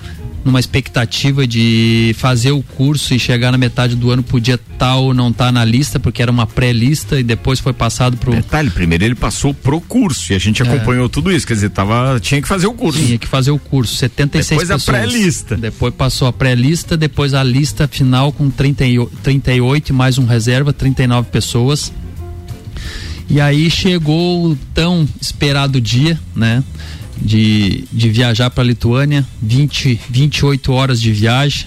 numa expectativa de fazer o curso e chegar na metade do ano podia estar ou não estar na lista, porque era uma pré-lista e depois foi passado para o Detalhe, primeiro ele passou pro curso e a gente acompanhou tudo isso, quer dizer, tava, tinha que fazer o curso. Tinha que fazer o curso, 76 Depois a pessoas. pré-lista. Depois passou a pré-lista, depois a lista final com 38, 38 e mais um reserva, 39 pessoas. E aí chegou o tão esperado dia, né? De, de viajar para Lituânia, 20, 28 horas de viagem,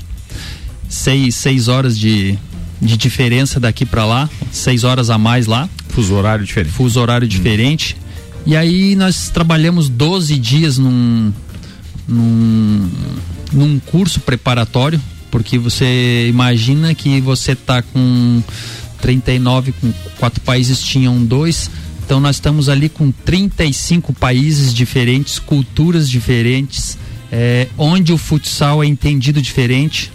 6, seis horas de, de diferença daqui para lá, 6 horas a mais lá. Fuso horário diferente. Fuso horário diferente. E aí nós trabalhamos 12 dias num, num, num curso preparatório, porque você imagina que você tá com 39, com quatro países tinham dois. Então nós estamos ali com 35 países diferentes, culturas diferentes, é, onde o futsal é entendido diferente.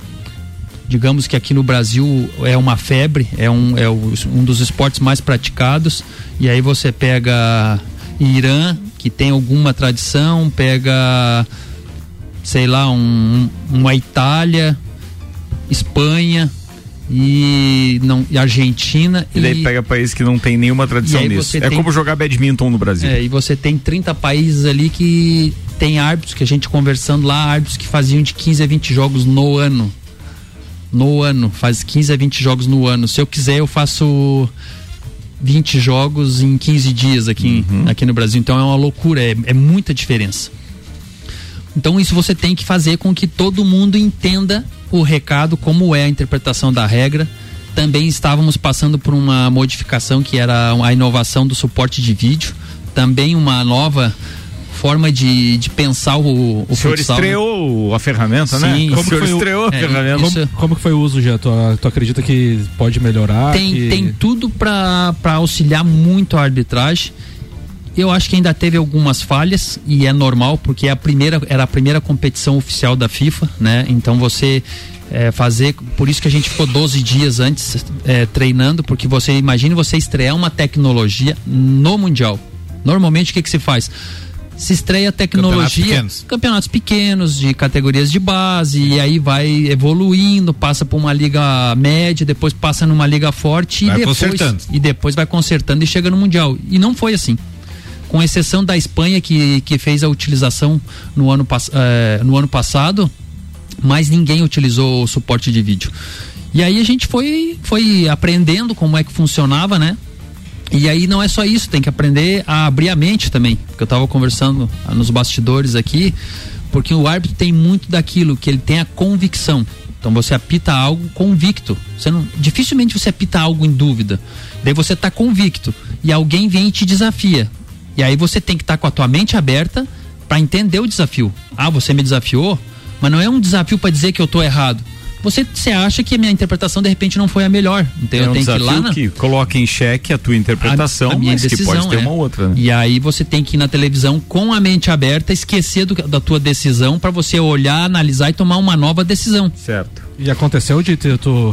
Digamos que aqui no Brasil é uma febre, é um, é um dos esportes mais praticados. E aí você pega Irã, que tem alguma tradição, pega, sei lá, um, uma Itália, Espanha e, não, e Argentina. E daí pega país que não tem nenhuma tradição E nisso. É tem- como jogar badminton no Brasil. É, e você tem 30 países ali que tem árbitros, que a gente conversando lá, árbitros que faziam de 15 a 20 jogos no ano. No ano, faz 15 a 20 jogos no ano. Se eu quiser, eu faço 20 jogos em 15 dias aqui, aqui no Brasil. Então é uma loucura, é, é muita diferença. Então isso você tem que fazer com que todo mundo entenda o recado, como é a interpretação da regra. Também estávamos passando por uma modificação que era a inovação do suporte de vídeo, também uma nova forma de, de pensar o, o O senhor futsal, né? estreou a ferramenta, né? Sim, o como senhor foi o- estreou a é, ferramenta. isso- Como, como que foi o uso, já? Tu, tu acredita que pode melhorar? tem, que... tem tudo para auxiliar muito a arbitragem. Eu acho que ainda teve algumas falhas e é normal porque é a primeira era a primeira competição oficial da FIFA, né? Então você é, fazer, por isso que a gente ficou 12 dias antes é, treinando, porque você imagine você estrear uma tecnologia no mundial. Normalmente o que que se faz? Se estreia tecnologia, pequenos. campeonatos pequenos de categorias de base e aí vai evoluindo, passa por uma liga média, depois passa numa liga forte Vai e depois consertando. e depois vai consertando e chega no mundial. E não foi assim. Com exceção da Espanha que, que fez a utilização no ano, eh, no ano passado, mas ninguém utilizou o suporte de vídeo. E aí a gente foi, foi aprendendo como é que funcionava, né? E aí não é só isso, tem que aprender a abrir a mente também. Porque eu estava conversando nos bastidores aqui, porque o árbitro tem muito daquilo que ele tem a convicção. Então você apita algo convicto. Você não, dificilmente você apita algo em dúvida. Daí você está convicto e alguém vem e te desafia. E aí você tem que estar com a tua mente aberta para entender o desafio. Ah, você me desafiou, mas não é um desafio para dizer que eu tô errado. Você, você acha que a minha interpretação de repente não foi a melhor. Então é eu um tenho que ir lá na, que coloca em xeque a tua interpretação, a minha mas que decisão, pode ter é. uma outra. né? E aí você tem que ir na televisão com a mente aberta, esquecer do- da tua decisão para você olhar, analisar e tomar uma nova decisão. Certo. E aconteceu de ter, tu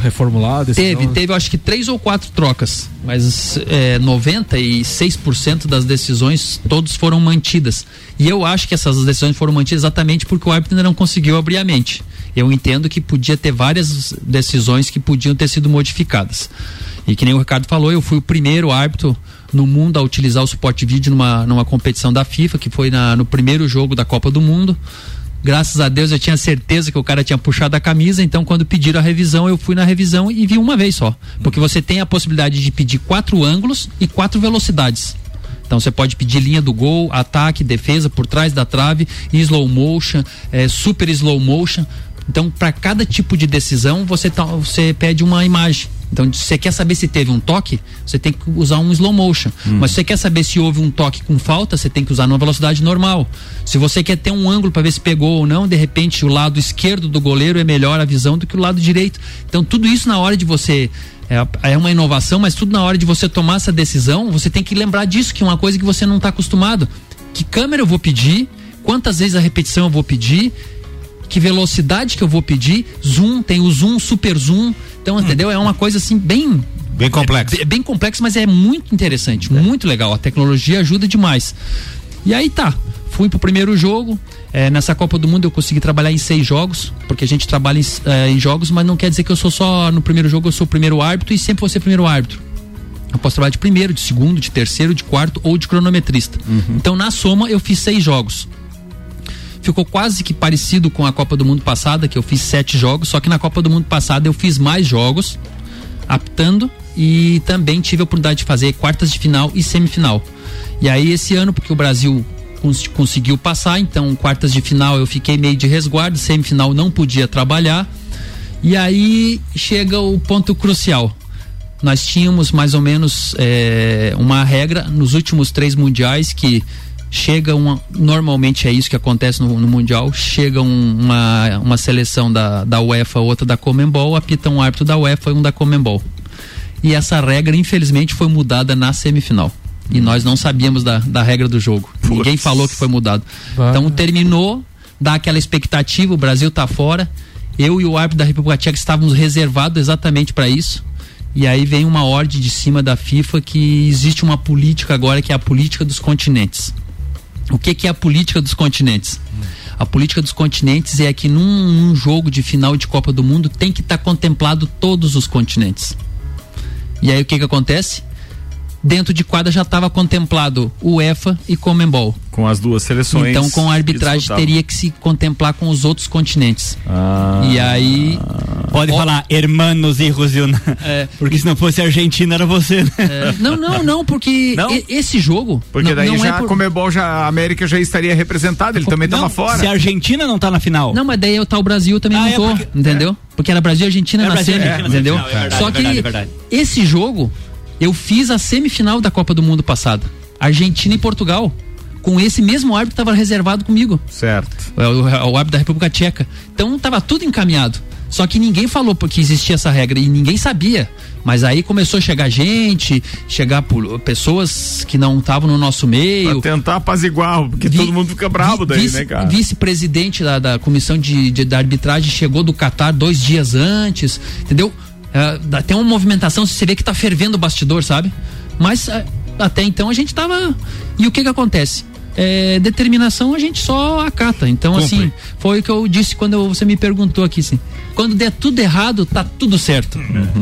decisão? Teve, teve acho que três ou quatro trocas, mas é, 96% das decisões todos foram mantidas. E eu acho que essas decisões foram mantidas exatamente porque o árbitro ainda não conseguiu abrir a mente. Eu entendo que podia ter várias decisões que podiam ter sido modificadas. E que nem o Ricardo falou, eu fui o primeiro árbitro no mundo a utilizar o suporte vídeo numa, numa competição da FIFA, que foi na- no primeiro jogo da Copa do Mundo. Graças a Deus eu tinha certeza que o cara tinha puxado a camisa, então quando pediram a revisão, eu fui na revisão e vi uma vez só. Porque você tem a possibilidade de pedir quatro ângulos e quatro velocidades. Então você pode pedir linha do gol, ataque, defesa, por trás da trave, slow motion, eh, super slow motion. Então, para cada tipo de decisão, você, tá- você pede uma imagem. Então, se você quer saber se teve um toque, você tem que usar um slow motion. Mas se você quer saber se houve um toque com falta, você tem que usar numa velocidade normal. Se você quer ter um ângulo para ver se pegou ou não, de repente o lado esquerdo do goleiro é melhor a visão do que o lado direito. Então, tudo isso na hora de você é, é uma inovação, mas tudo na hora de você tomar essa decisão, você tem que lembrar disso, que é uma coisa que você não está acostumado. Que câmera eu vou pedir? Quantas vezes a repetição eu vou pedir? Que velocidade que eu vou pedir? Zoom, tem o zoom, super zoom. Então, entendeu? É uma coisa assim bem Bem complexo. é, bem complexo, mas é muito interessante, muito legal. A tecnologia ajuda demais. E aí tá, fui pro primeiro jogo. É, nessa Copa do Mundo eu consegui trabalhar em seis jogos, porque a gente trabalha em, é, em jogos, mas não quer dizer que eu sou só no primeiro jogo, eu sou o primeiro árbitro e sempre vou ser primeiro árbitro. Eu posso trabalhar de primeiro, de segundo, de terceiro, de quarto ou de cronometrista. Então, na soma, eu fiz seis jogos. Ficou quase que parecido com a Copa do Mundo passada, que eu fiz sete jogos, só que na Copa do Mundo passada eu fiz mais jogos, aptando e também tive a oportunidade de fazer quartas de final e semifinal. E aí esse ano, porque o Brasil cons conseguiu passar, então quartas de final eu fiquei meio de resguardo, semifinal não podia trabalhar. E aí chega o ponto crucial. Nós tínhamos mais ou menos é, uma regra nos últimos três mundiais que chega uma. Normalmente é isso que acontece no, no Mundial. Chega um, uma, uma seleção da, da UEFA, outra da Comembol, apita um árbitro da UEFA e um da Comembol. E essa regra, infelizmente, foi mudada na semifinal. E nós não sabíamos da, da regra do jogo. Ninguém falou que foi mudado. Vai. Então terminou, dá aquela expectativa, o Brasil tá fora. Eu e o árbitro da República Tcheca estávamos reservados exatamente para isso. E aí vem uma ordem de cima da FIFA que existe uma política agora que é a política dos continentes. O que, que é a política dos continentes? A política dos continentes é que num, num jogo de final de Copa do Mundo tem que estar contemplado todos os continentes. E aí o que que acontece? Dentro de quadra já estava contemplado UEFA e Comembol. Com as duas seleções. Então com a arbitragem teria que se contemplar com os outros continentes. Ah. E aí Pode falar, hermanos e Rosiona. É. Porque se não fosse Argentina, era você, né? É, não, não, não, porque Não? e- esse jogo. Porque não, daí não já é a por... Comebol, já, a América já estaria representada, ele também tava Não, fora. Se a Argentina não tá na final. Não, mas daí eu tá o Brasil também Ah, não é tô, porque- entendeu? Porque era Brasil e Argentina É na Brasil semi, entendeu? é verdade, Só é que verdade, é verdade. esse jogo eu fiz a semifinal da Copa do Mundo passada. Argentina e Portugal. Com esse mesmo árbitro que estava reservado comigo. Certo. É O, o árbitro da República Tcheca. Então tava tudo encaminhado. Só que ninguém falou porque existia essa regra e ninguém sabia. Mas aí começou a chegar gente, chegar por- pessoas que não estavam no nosso meio. Pra tentar apaziguar, porque Vi- todo mundo fica bravo vi- daí, vice- né, cara? Vice-presidente da, da comissão de, de- da arbitragem chegou do Catar dois dias antes, entendeu? Até uma movimentação, você vê que tá fervendo o bastidor, sabe? Mas é, até então a gente tava. E o que que acontece? É, determinação a gente só acata. Então, Cumpre. assim, foi o que eu disse quando você me perguntou aqui, assim. Quando der tudo errado, tá tudo certo.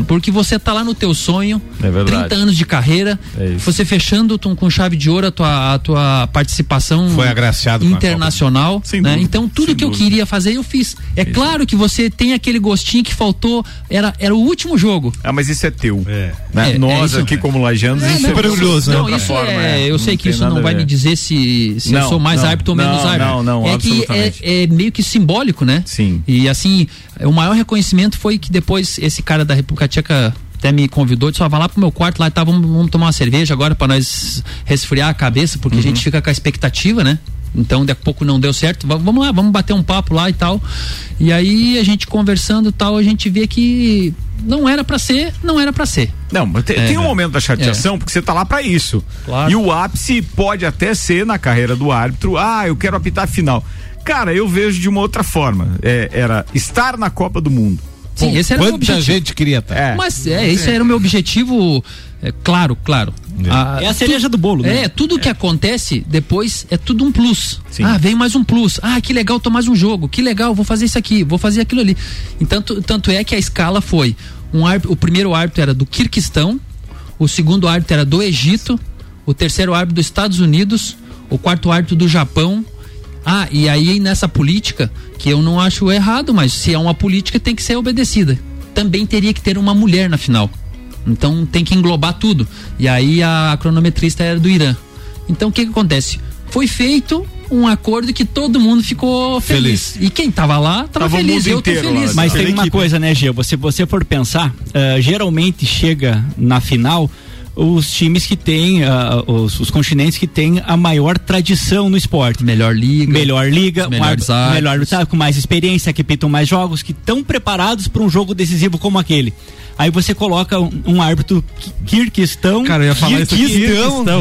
Porque você tá lá no teu sonho, Uhum. É verdade. 30 anos de carreira, É isso. você fechando com chave de ouro a tua, a tua participação Foi agraciado internacional. Né? Então, tudo sem que eu dúvida. queria fazer, eu fiz. É claro que você tem aquele gostinho que faltou, era, era o último jogo. Ah, mas isso é teu. É. Né? É, Nós é isso. aqui, como lajanos, É, isso é orgulhoso, Não, isso forma, é, eu sei Não que isso não vai me dizer se, se eu Não, sou mais não, árbitro ou menos árbitro. não, não, é que absolutamente. é, é meio que simbólico, né? Sim. E assim, o maior reconhecimento foi que depois esse cara da República Tcheca até me convidou, disse, ó, vai lá pro meu quarto lá, tá, vamos, vamos tomar uma cerveja agora pra nós resfriar a cabeça, porque a gente fica com a expectativa, né? Então, daqui a pouco não deu certo, va- vamos lá, vamos bater um papo lá e tal. E aí, a gente conversando e tal, a gente vê que não era pra ser, não era pra ser. Não, mas tem, É, tem um né? momento da chateação, porque você tá lá pra isso. Claro. E o ápice pode até ser na carreira do árbitro, ah, eu quero apitar a final. Cara, eu vejo de uma outra forma. É, era estar na Copa do Mundo. Sim, esse era o meu Quanta objetivo. gente queria estar? É. Mas é, esse era o meu objetivo, é, claro, claro. Ah, É a cereja do bolo, né? É, tudo que acontece depois é tudo um plus. Sim. Ah, vem mais um plus. Ah, que legal, tô mais um jogo. Que legal, vou fazer isso aqui, vou fazer aquilo ali. Então, tu- tanto é que a escala foi: um árbitro, o primeiro árbitro era do Kirguistão, o segundo árbitro era do Egito, o terceiro árbitro dos Estados Unidos, o quarto árbitro do Japão. Ah, e aí nessa política, que eu não acho errado, mas se é uma política tem que ser obedecida. Também teria que ter uma mulher na final. Então tem que englobar tudo. E aí a cronometrista era do Irã. Então o que, que acontece? Foi feito um acordo que todo mundo ficou feliz. Feliz. E quem tava lá tava, Tava feliz. Eu tô inteiro feliz. lá. Mas Pela tem uma equipe. coisa, né, Gê? Se você for pensar, eh, geralmente chega na final os times que têm, ah, os, os continentes que têm a maior tradição no esporte. Melhor liga. Melhor liga, árbitro- melhor, sabe, com mais experiência, que pitam mais jogos, que estão preparados para um jogo decisivo como aquele. Aí você coloca um, um árbitro Kirguistão. Cara, eu ia falar isso aqui.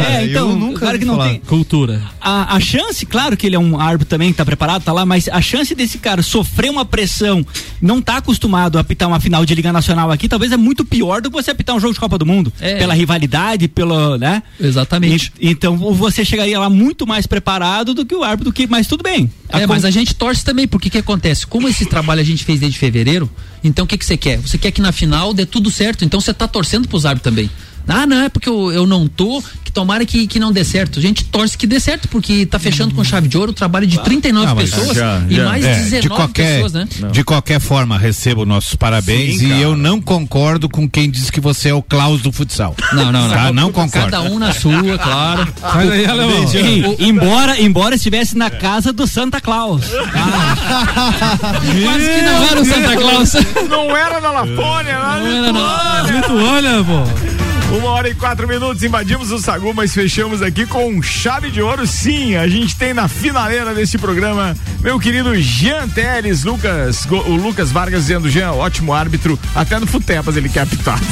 É, então, eu nunca claro que não falar. tem. Cultura. A, a chance, claro que ele é um árbitro também que tá preparado, tá lá, mas a chance desse cara sofrer uma pressão, não tá acostumado a apitar uma final de Liga Nacional aqui, talvez é muito pior do que você apitar um jogo de Copa do Mundo. É. Pela rivalidade, pelo, né? Exatamente. E- então você chegaria lá muito mais preparado do que o árbitro que, mas tudo bem. É, mas a gente torce também, porque o que acontece? Como esse trabalho a gente fez desde fevereiro, então o que que você quer? Você quer que na final dê tudo certo, então você tá torcendo pros árbitros também. Ah, não, é porque eu, eu não tô, que tomara que, que não dê certo. A gente torce que dê certo, porque tá fechando com chave de ouro o trabalho de 39 Ah, mas pessoas já- e já- mais é, 19 de qualquer, pessoas, né? De qualquer forma, recebo nossos parabéns Sim, e cara. eu não concordo com quem diz que você é o Klaus do futsal. Não, não, não. Tá? Não concordo. Cada um na sua, claro. Sai daí, alemão. E- embora, embora estivesse na casa do Santa Claus. Quase que não era o Santa Claus. Não era na Lapônia, na Não era na- Lituânia. Lituânia, pô. Uma hora e quatro minutos, invadimos o Sagu, mas fechamos aqui com um chave de ouro. Sim, a gente tem na finaleira deste programa meu querido Jean Teles, Lucas, o Lucas Vargas dizendo, Jean, ótimo árbitro, até no Futepas ele quer apitar.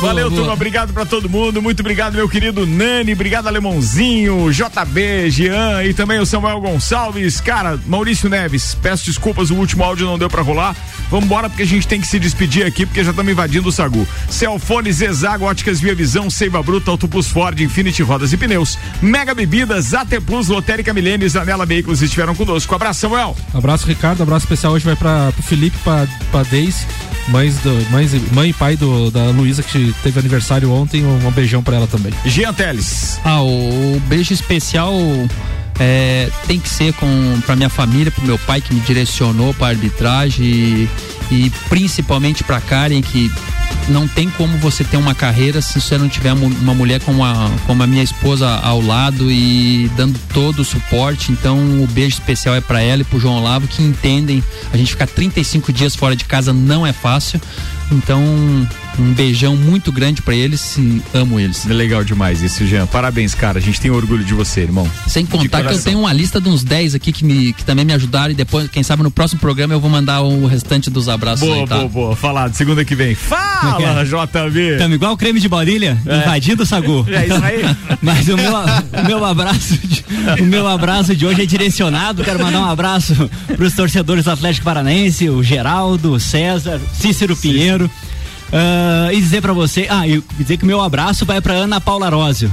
Valeu, boa. turma. Obrigado pra todo mundo. Muito obrigado, meu querido Nani. Obrigado, Alemãozinho, JB, Jean e também o Samuel Gonçalves. Cara, Maurício Neves, peço desculpas, o último áudio não deu pra rolar. Vamos embora porque a gente tem que se despedir aqui porque já estamos invadindo o Sagu. Celfone, Zezago, Óticas Via Visão, Seiva Bruta, Auto Plus Ford, Infinity Rodas e Pneus, Mega Bebidas, AT Plus, Lotérica Milênio e Zanela Veículos estiveram conosco. Abraço, Samuel. Abraço, Ricardo. Abraço especial hoje vai para o Felipe, para pra Deise, mães do, mães, mãe e pai do, da Luísa, que teve aniversário ontem. Um, um beijão pra ela também. Jean Teles. Ah, o, o beijo especial é, tem que ser com para minha família, pro meu pai que me direcionou para arbitragem e, e principalmente para Karen que não tem como você ter uma carreira se você não tiver uma mulher como a, como a minha esposa ao lado e dando todo o suporte. Então, o beijo especial é para ela e pro João Olavo que entendem. A gente ficar 35 dias fora de casa não é fácil. Então, um beijão muito grande para eles e amo eles. Legal demais isso, Jean. Parabéns, cara. A gente tem orgulho de você, irmão. Sem contar que eu tenho uma lista de uns 10 aqui que, me, que também me ajudaram e depois, quem sabe no próximo programa eu vou mandar o restante dos abraços Boa, aí, tá? boa, boa. Falado, segunda que vem. Fala, JB. Estamos igual o creme de baunilha, invadindo o Sagu. É isso aí. Mas o meu, o meu abraço, de, o meu abraço de hoje é direcionado. Quero mandar um abraço para os torcedores do Atlético Paranaense, o Geraldo, o César, Cícero Pinheiro. Ah, e dizer para você, ah, e dizer que o meu abraço vai para Ana Paula Rósio.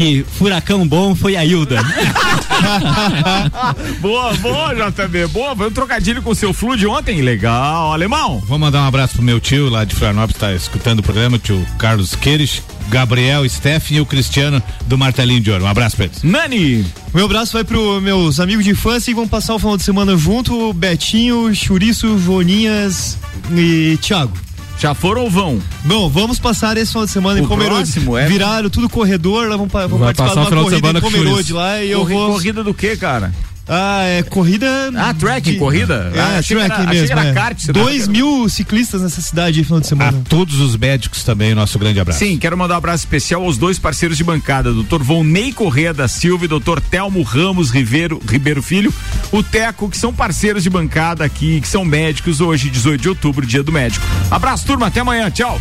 Que furacão bom foi a Hilda. boa, boa, JB. Boa, foi um trocadilho com o seu flu de ontem. Legal, alemão. Vou mandar um abraço pro meu tio lá de Florianópolis, tá escutando o programa, o tio Carlos Queires, Gabriel, Steffen e o Cristiano do Martelinho de Ouro. Um abraço pra eles. Nani! Meu abraço vai pro meus amigos de infância e vão passar o final de semana junto, Betinho, Churiço, Joninhas e Thiago. Já foram ou vão? Bom, vamos passar esse final de semana O em Pomerode. próximo é- Viraram tudo corredor, lá vão, Vai participar passar de o uma final de corrida semana em com Pomerode Churiço. lá e eu Corri- vou... Corrida do que, cara? Ah, é corrida... Ah, trekking, de- corrida? É, Ah, achei que trekking era- achei que mesmo. era é. kart, Dois mil ciclistas nessa cidade aí, final de semana. A todos os médicos também, nosso grande abraço. Sim, quero mandar um abraço especial aos dois parceiros de bancada, doutor Volney Correia da Silva e doutor Telmo Ramos Ribeiro, Ribeiro Filho, o Teco, que são parceiros de bancada aqui, que são médicos hoje, 18 de outubro, dia do médico. Abraço, turma, até amanhã, tchau.